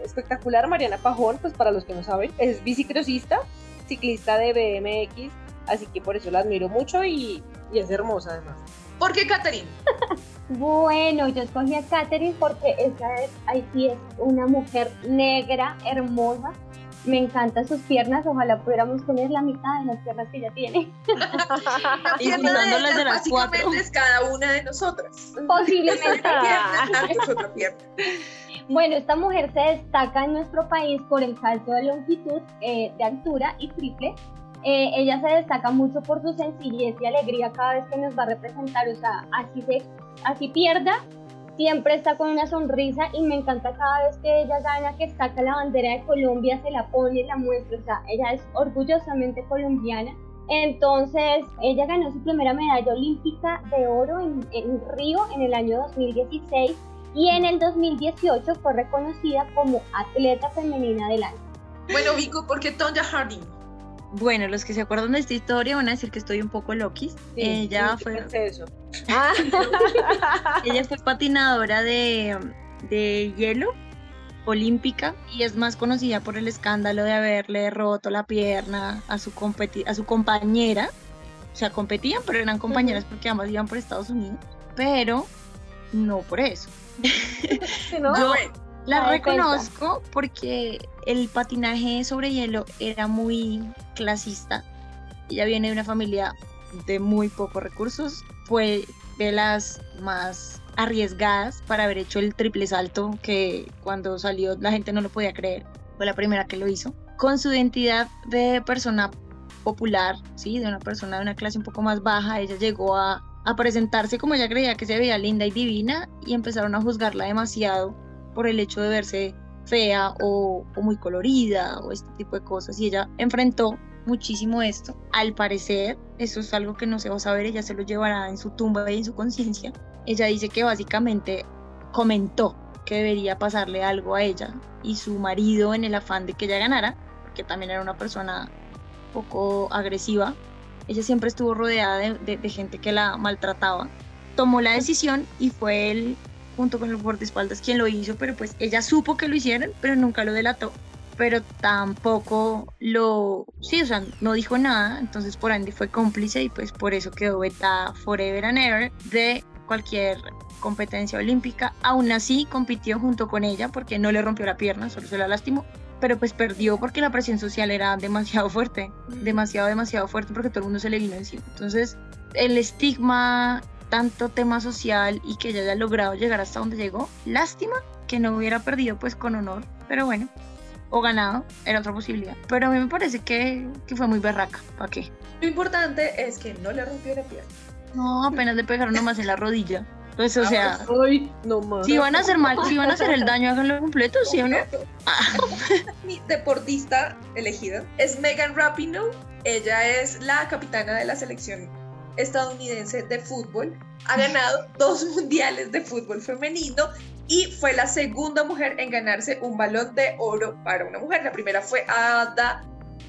[SPEAKER 1] espectacular. Mariana Pajón, pues para los que no saben, es bicicrosista, ciclista de BMX, así que por eso la admiro mucho y, y es hermosa además.
[SPEAKER 4] ¿Por qué Catherine? *laughs*
[SPEAKER 5] Bueno, yo escogí a Katherine porque esa es, ahí sí es una mujer negra, hermosa. Me encantan sus piernas, ojalá pudiéramos tener la mitad de las piernas que ella tiene.
[SPEAKER 4] La *laughs*
[SPEAKER 3] Y
[SPEAKER 4] de
[SPEAKER 3] juntándolas de las
[SPEAKER 4] básicamente
[SPEAKER 3] cuatro.
[SPEAKER 4] es cada una de nosotras.
[SPEAKER 5] Posiblemente. *laughs*
[SPEAKER 4] Pierna, tanto es otra pierna.
[SPEAKER 5] Bueno, esta mujer se destaca en nuestro país por el salto de longitud, eh, de altura y triple. Eh, ella se destaca mucho por su sencillez y alegría cada vez que nos va a representar, o sea, así, se, así pierda, siempre está con una sonrisa y me encanta cada vez que ella gana, que saca la bandera de Colombia, se la pone, la muestra, o sea, ella es orgullosamente colombiana. Entonces, ella ganó su primera medalla olímpica de oro en, en Río en el año 2016 y en el 2018 fue reconocida como atleta femenina del año.
[SPEAKER 4] Bueno, Vico, ¿por qué Tonya Harding?
[SPEAKER 3] Bueno, los que se acuerdan de esta historia van a decir que estoy un poco loquis. ella,
[SPEAKER 1] Sí,
[SPEAKER 3] fue,
[SPEAKER 1] pensé eso. Ah, *laughs*
[SPEAKER 3] ella fue patinadora de, de hielo olímpica y es más conocida por el escándalo de haberle roto la pierna a su, competi- a su compañera. O sea, competían, pero eran compañeras porque ambas iban por Estados Unidos. Pero no por eso. *laughs*
[SPEAKER 1] sí, ¿no?
[SPEAKER 3] Yo. La reconozco porque el patinaje sobre hielo era muy clasista. Ella viene de una familia de muy pocos recursos. Fue de las más arriesgadas para haber hecho el triple salto que cuando salió la gente no lo podía creer. Fue la primera que lo hizo. Con su identidad de persona popular, ¿sí? de una persona de una clase un poco más baja, ella llegó a, a presentarse como ella creía que se veía linda y divina y empezaron a juzgarla demasiado por el hecho de verse fea o, muy colorida o este tipo de cosas y ella enfrentó muchísimo esto. Al parecer, eso es algo que no se va a saber, ella se lo llevará en su tumba y en su conciencia. Ella dice que básicamente comentó que debería pasarle algo a ella y su marido en el afán de que ella ganara, porque también era una persona poco agresiva, ella siempre estuvo rodeada de, de- de gente que la maltrataba. Tomó la decisión y fue él, junto con el guardaespaldas, quien lo hizo, pero pues ella supo que lo hicieron, pero nunca lo delató. Pero tampoco lo, sí, o sea, no dijo nada, entonces por ende fue cómplice y pues por eso quedó vetada forever and ever de cualquier competencia olímpica. Aún así compitió junto con ella porque no le rompió la pierna, solo se la lastimó pero pues perdió porque la presión social era demasiado fuerte, demasiado, demasiado fuerte porque todo el mundo se le vino encima. Entonces, el estigma, tanto tema social y que ella haya logrado llegar hasta donde llegó, lástima que no hubiera perdido pues con honor, pero bueno, o ganado, era otra posibilidad. Pero a mí me parece que, que fue muy berraca, ¿para qué?
[SPEAKER 4] Lo importante es que no le rompió la pierna.
[SPEAKER 3] No, apenas le pegaron nomás en la rodilla. Pues, o
[SPEAKER 4] Ah,
[SPEAKER 3] sea,
[SPEAKER 1] Ay, no
[SPEAKER 3] si van a hacer mal, si van a hacer el daño, háganlo completo, ¿sí o no?
[SPEAKER 4] Mi deportista elegida es Megan Rapinoe. Ella es la capitana de la selección estadounidense de fútbol. Ha ganado *laughs* dos mundiales de fútbol femenino y fue la segunda mujer en ganarse un balón de oro para una mujer. La primera fue Ada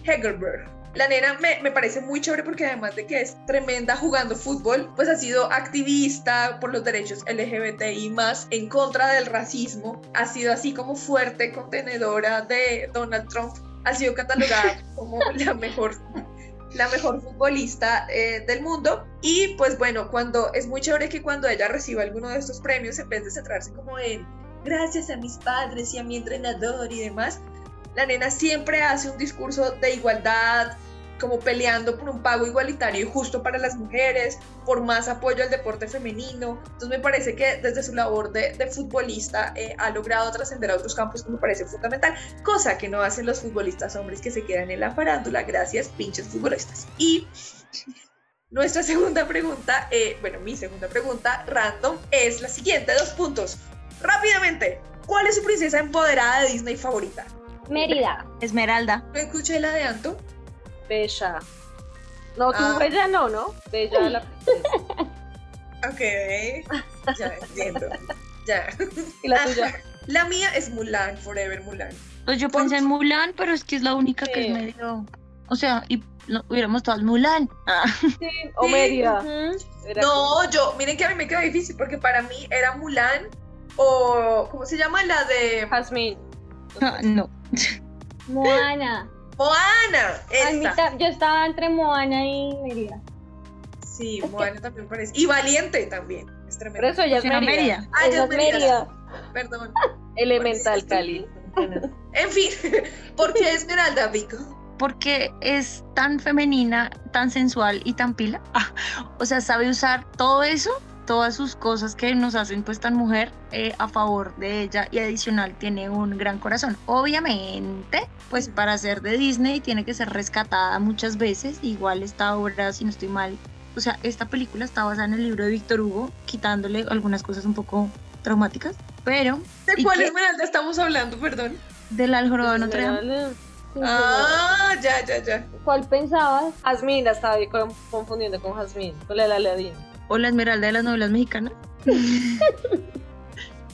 [SPEAKER 4] Hegerberg. La nena me, me parece muy chévere porque además de que es tremenda jugando fútbol, pues ha sido activista por los derechos LGBTI más en contra del racismo. Ha sido así como fuerte contenedora de Donald Trump. Ha sido catalogada *laughs* como la mejor la mejor futbolista eh, del mundo. Y pues bueno, cuando es muy chévere que cuando ella reciba alguno de estos premios en vez de centrarse como en gracias a mis padres y a mi entrenador y demás, la nena siempre hace un discurso de igualdad, como peleando por un pago igualitario y justo para las mujeres, por más apoyo al deporte femenino. Entonces me parece que desde su labor de, de futbolista eh, ha logrado trascender a otros campos que me parece fundamental, cosa que no hacen los futbolistas hombres que se quedan en la farándula. Gracias, pinches futbolistas. Y nuestra segunda pregunta, eh, bueno, mi segunda pregunta random es la siguiente, dos puntos. Rápidamente, ¿cuál es su princesa empoderada de Disney favorita?
[SPEAKER 5] Mérida.
[SPEAKER 3] Esmeralda.
[SPEAKER 4] No escuché la de Anto.
[SPEAKER 1] Bella. No, tú
[SPEAKER 4] Ah.
[SPEAKER 1] Bella no, ¿no? Bella la princesa. *laughs*
[SPEAKER 4] Ok, ya entiendo. Ya.
[SPEAKER 1] Y la
[SPEAKER 4] Ajá.
[SPEAKER 1] tuya.
[SPEAKER 4] La mía es Mulan, Forever Mulan.
[SPEAKER 3] Pues yo
[SPEAKER 4] ¿Por
[SPEAKER 3] pensé en Mulan, pero es que es la única que es medio. O sea, y no, hubiéramos estado en Mulan. Ah,
[SPEAKER 1] Sí, o
[SPEAKER 4] Sí.
[SPEAKER 1] Era
[SPEAKER 4] No, yo, miren que a mí me quedó difícil porque para mí era Mulan o ¿cómo se llama la de
[SPEAKER 1] Jasmine.
[SPEAKER 3] Ah, no.
[SPEAKER 5] Moana.
[SPEAKER 4] Moana?
[SPEAKER 5] A mí
[SPEAKER 4] Esta.
[SPEAKER 5] ta- yo estaba entre Moana y Mérida.
[SPEAKER 4] Sí,
[SPEAKER 5] Es que-
[SPEAKER 4] Moana también parece. Y Valiente también. Es
[SPEAKER 1] Por
[SPEAKER 4] tremendo.
[SPEAKER 1] eso ella es
[SPEAKER 3] Pues
[SPEAKER 1] Mérida.
[SPEAKER 3] Mérida.
[SPEAKER 4] Ah, ya
[SPEAKER 5] es
[SPEAKER 4] es Mérida.
[SPEAKER 5] Mérida.
[SPEAKER 4] Perdón.
[SPEAKER 1] Elemental Cali. *laughs*
[SPEAKER 4] En fin, *laughs* ¿por qué Esmeralda, Vico?
[SPEAKER 3] Porque es tan femenina, tan sensual y tan pila. Ah, o sea, sabe usar todo eso, todas sus cosas que nos hacen pues tan mujer eh, a favor de ella y adicional tiene un gran corazón. Obviamente, pues para ser de Disney tiene que ser rescatada muchas veces. Igual esta obra, si no estoy mal, o sea, esta película está basada en el libro de Víctor Hugo, quitándole algunas cosas un poco traumáticas, pero
[SPEAKER 4] ¿De
[SPEAKER 3] ¿Y
[SPEAKER 4] cuál
[SPEAKER 3] qué?
[SPEAKER 4] Esmeralda estamos hablando, perdón?
[SPEAKER 3] del Aljoroba de Notre Dame.
[SPEAKER 4] Ah, ya, ya, ya.
[SPEAKER 5] ¿Cuál pensabas?
[SPEAKER 1] Jasmine, la estaba confundiendo con Jasmine, con la de Aladdin.
[SPEAKER 3] O la esmeralda de las novelas mexicanas. *laughs*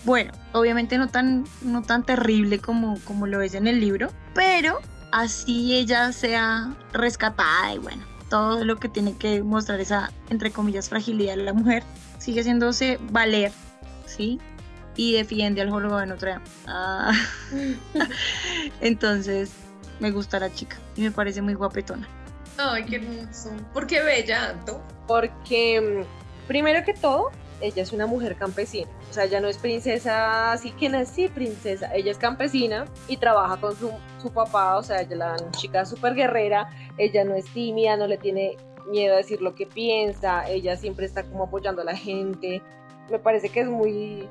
[SPEAKER 3] bueno, obviamente no tan, no tan terrible como, como lo es en el libro, pero así ella sea rescatada y bueno, todo lo que tiene que mostrar esa, entre comillas, fragilidad de la mujer, sigue haciéndose valer, ¿sí? Y defiende al jorobado de Notre Dame. Ah. *laughs* Entonces, me gusta la chica y me parece muy guapetona.
[SPEAKER 4] Ay, qué hermoso. ¿Por qué bella, Anto?
[SPEAKER 1] Porque, mm, primero que todo, ella es una mujer campesina. O sea, ella no es princesa, así que nací princesa. Ella es campesina y trabaja con su, su papá. O sea, ella es la chica súper guerrera. Ella no es tímida, no le tiene miedo a decir lo que piensa. Ella siempre está como apoyando a la gente. Me parece que es muy,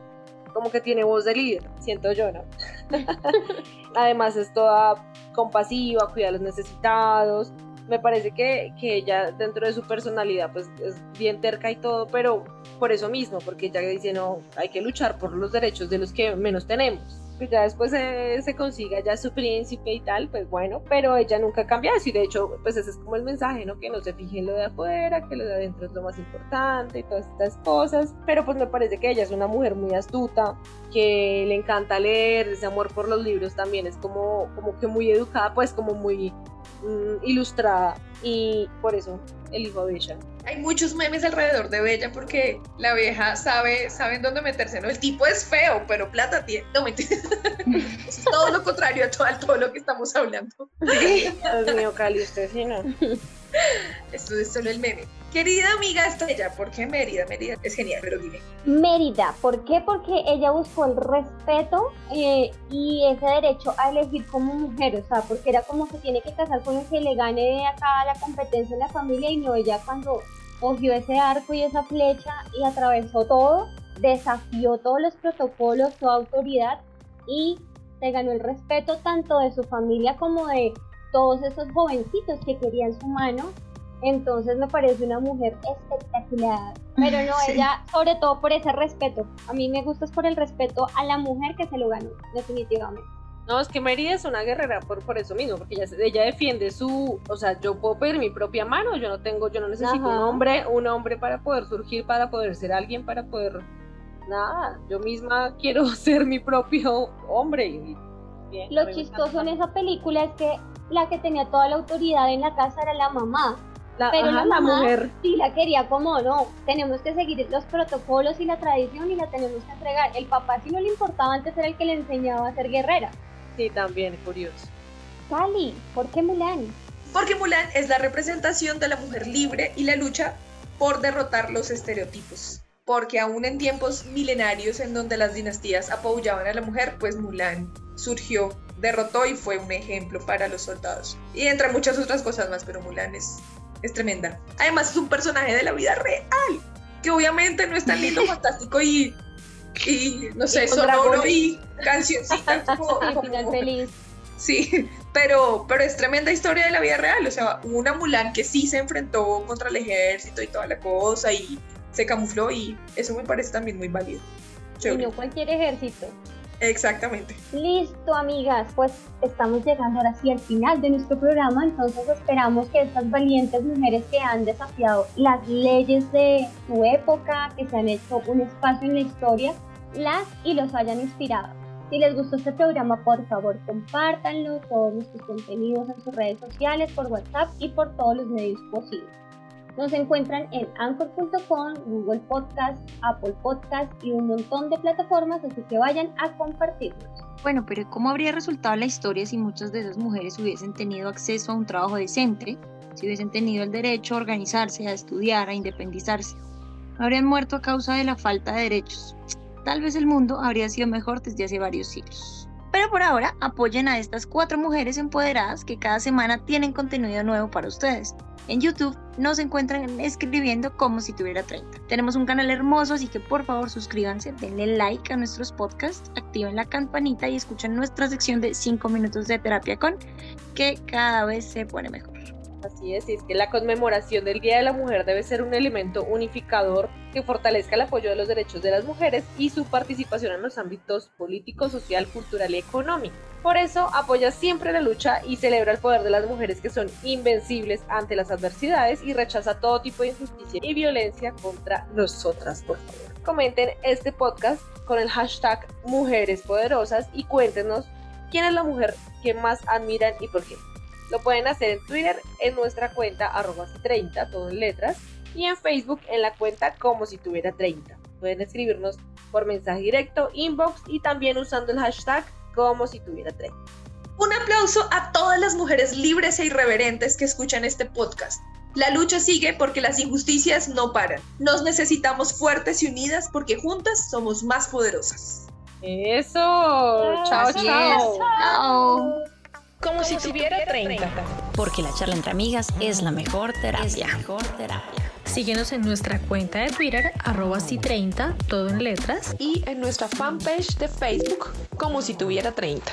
[SPEAKER 1] como que tiene voz de líder, siento yo, ¿no? *laughs* Además es toda compasiva, cuida a los necesitados. Me parece que, que ella dentro de su personalidad pues es bien terca y todo, pero por eso mismo, porque ella dice, no, hay que luchar por los derechos de los que menos tenemos. Pues ya después se, se consiga ya su príncipe y tal, pues bueno, pero ella nunca cambia eso y de hecho, pues ese es como el mensaje, ¿no? Que no se fije en lo de afuera, que lo de adentro es lo más importante y todas estas cosas, pero pues me parece que ella es una mujer muy astuta, que le encanta leer, ese amor por los libros también es como, como que muy educada, pues como muy mm, ilustrada y por eso elijo a Bella.
[SPEAKER 4] Hay muchos memes alrededor de Bella porque la vieja sabe, sabe en dónde meterse, ¿no? El tipo es feo, pero plata tiene. No, mentira. Eso *laughs* es todo lo contrario a todo, a todo lo que estamos hablando.
[SPEAKER 1] Dios mío, Cali, usted sí no. *laughs* *laughs*
[SPEAKER 4] Esto es solo el meme. Querida amiga Estrella, ¿por qué Mérida? Mérida es genial, pero dime.
[SPEAKER 5] Mérida, ¿por qué? Porque ella buscó el respeto eh, y ese derecho a elegir como mujer, o sea, porque era como que tiene que casar con el que le gane acá la competencia en la familia y no ella cuando cogió ese arco y esa flecha y atravesó todo, desafió todos los protocolos, toda autoridad y se ganó el respeto tanto de su familia como de todos esos jovencitos que querían su mano. Entonces me parece una mujer espectacular. Pero no, *laughs*
[SPEAKER 3] Sí.
[SPEAKER 5] ella, sobre todo por ese respeto. A mí me gusta es por el respeto a la mujer que se lo ganó, definitivamente.
[SPEAKER 1] No, es que Mérida es una guerrera por, por eso mismo, porque ella, ella defiende su, o sea, yo puedo pedir mi propia mano, yo no tengo, yo no necesito un
[SPEAKER 5] Ajá.
[SPEAKER 1] hombre, un hombre para poder surgir, para poder ser alguien, para poder, nada, yo misma quiero *laughs* ser mi propio hombre. y- bien,
[SPEAKER 5] Lo chistoso en esa película es que la que tenía toda la autoridad en la casa era la mamá.
[SPEAKER 1] la,
[SPEAKER 5] pero
[SPEAKER 1] ajá,
[SPEAKER 5] la
[SPEAKER 1] la
[SPEAKER 5] mamá
[SPEAKER 1] mujer,
[SPEAKER 5] sí la quería como no, tenemos que seguir los protocolos y la tradición y la tenemos que entregar. El papá si no le importaba antes era el que le enseñaba a ser guerrera.
[SPEAKER 1] sí, también, curioso.
[SPEAKER 5] Cali, ¿por qué Mulan?
[SPEAKER 4] Porque Mulan es la representación de la mujer libre y la lucha por derrotar los estereotipos. Porque aún en tiempos milenarios en donde las dinastías apoyaban a la mujer, pues Mulan surgió, derrotó y fue un ejemplo para los soldados. Y entre muchas otras cosas más, pero Mulan es, es tremenda. Además es un personaje de la vida real, que obviamente no es tan lindo, *laughs* fantástico y, y no sé,
[SPEAKER 1] Y
[SPEAKER 4] sonoro y cancioncita *laughs* como-
[SPEAKER 5] Al
[SPEAKER 4] como-
[SPEAKER 5] final feliz.
[SPEAKER 4] Sí, pero, pero es tremenda historia de la vida real. O sea, hubo una Mulan que sí se enfrentó contra el ejército y toda la cosa y se camufló y eso me parece también muy válido.
[SPEAKER 5] Y
[SPEAKER 4] Chévere.
[SPEAKER 5] no cualquier ejército.
[SPEAKER 4] Exactamente.
[SPEAKER 5] Listo, amigas, pues estamos llegando ahora sí al final de nuestro programa, entonces esperamos que estas valientes mujeres que han desafiado las leyes de su época, que se han hecho un espacio en la historia, las y los hayan inspirado. Si les gustó este programa, por favor, compártanlo, todos nuestros contenidos en sus redes sociales, por WhatsApp y por todos los medios posibles. Nos encuentran en anchor.com, Google Podcast, Apple Podcast y un montón de plataformas, así que vayan a compartirnos.
[SPEAKER 3] Bueno, pero ¿cómo habría resultado la historia si muchas de esas mujeres hubiesen tenido acceso a un trabajo decente, si hubiesen tenido el derecho a organizarse, a estudiar, a independizarse? Habrían muerto a causa de la falta de derechos. Tal vez el mundo habría sido mejor desde hace varios siglos. Pero por ahora apoyen a estas cuatro mujeres empoderadas que cada semana tienen contenido nuevo para ustedes. En YouTube nos encuentran escribiendo como si tuviera 30. Tenemos un canal hermoso, así que por favor suscríbanse, denle like a nuestros podcasts, activen la campanita y escuchen nuestra sección de 5 minutos de terapia con, que cada vez se pone mejor.
[SPEAKER 1] Así es, es que la conmemoración del Día de la Mujer debe ser un elemento unificador que fortalezca el apoyo de los derechos de las mujeres y su participación en los ámbitos político, social, cultural y económico. Por eso apoya siempre la lucha y celebra el poder de las mujeres que son invencibles ante las adversidades y rechaza todo tipo de injusticia y violencia contra nosotras. Comenten este podcast con el hashtag Mujeres Poderosas y cuéntenos quién es la mujer que más admiran y por qué. Lo pueden hacer en Twitter en nuestra cuenta arroba 30, todo en letras, y en Facebook en la cuenta como si tuviera 30. Pueden escribirnos por mensaje directo, inbox y también usando el hashtag como si tuviera 30.
[SPEAKER 4] Un aplauso a todas las mujeres libres e irreverentes que escuchan este podcast. La lucha sigue porque las injusticias no paran. Nos necesitamos fuertes y unidas porque juntas somos más poderosas.
[SPEAKER 1] Eso. Chao, chao.
[SPEAKER 3] Chao.
[SPEAKER 4] Como si tuviera 30.
[SPEAKER 2] Porque la charla entre amigas es la mejor terapia. mejor terapia.
[SPEAKER 6] Síguenos en nuestra cuenta de Twitter, arroba si 30, todo en letras.
[SPEAKER 4] Y en nuestra fanpage de Facebook, como si tuviera 30.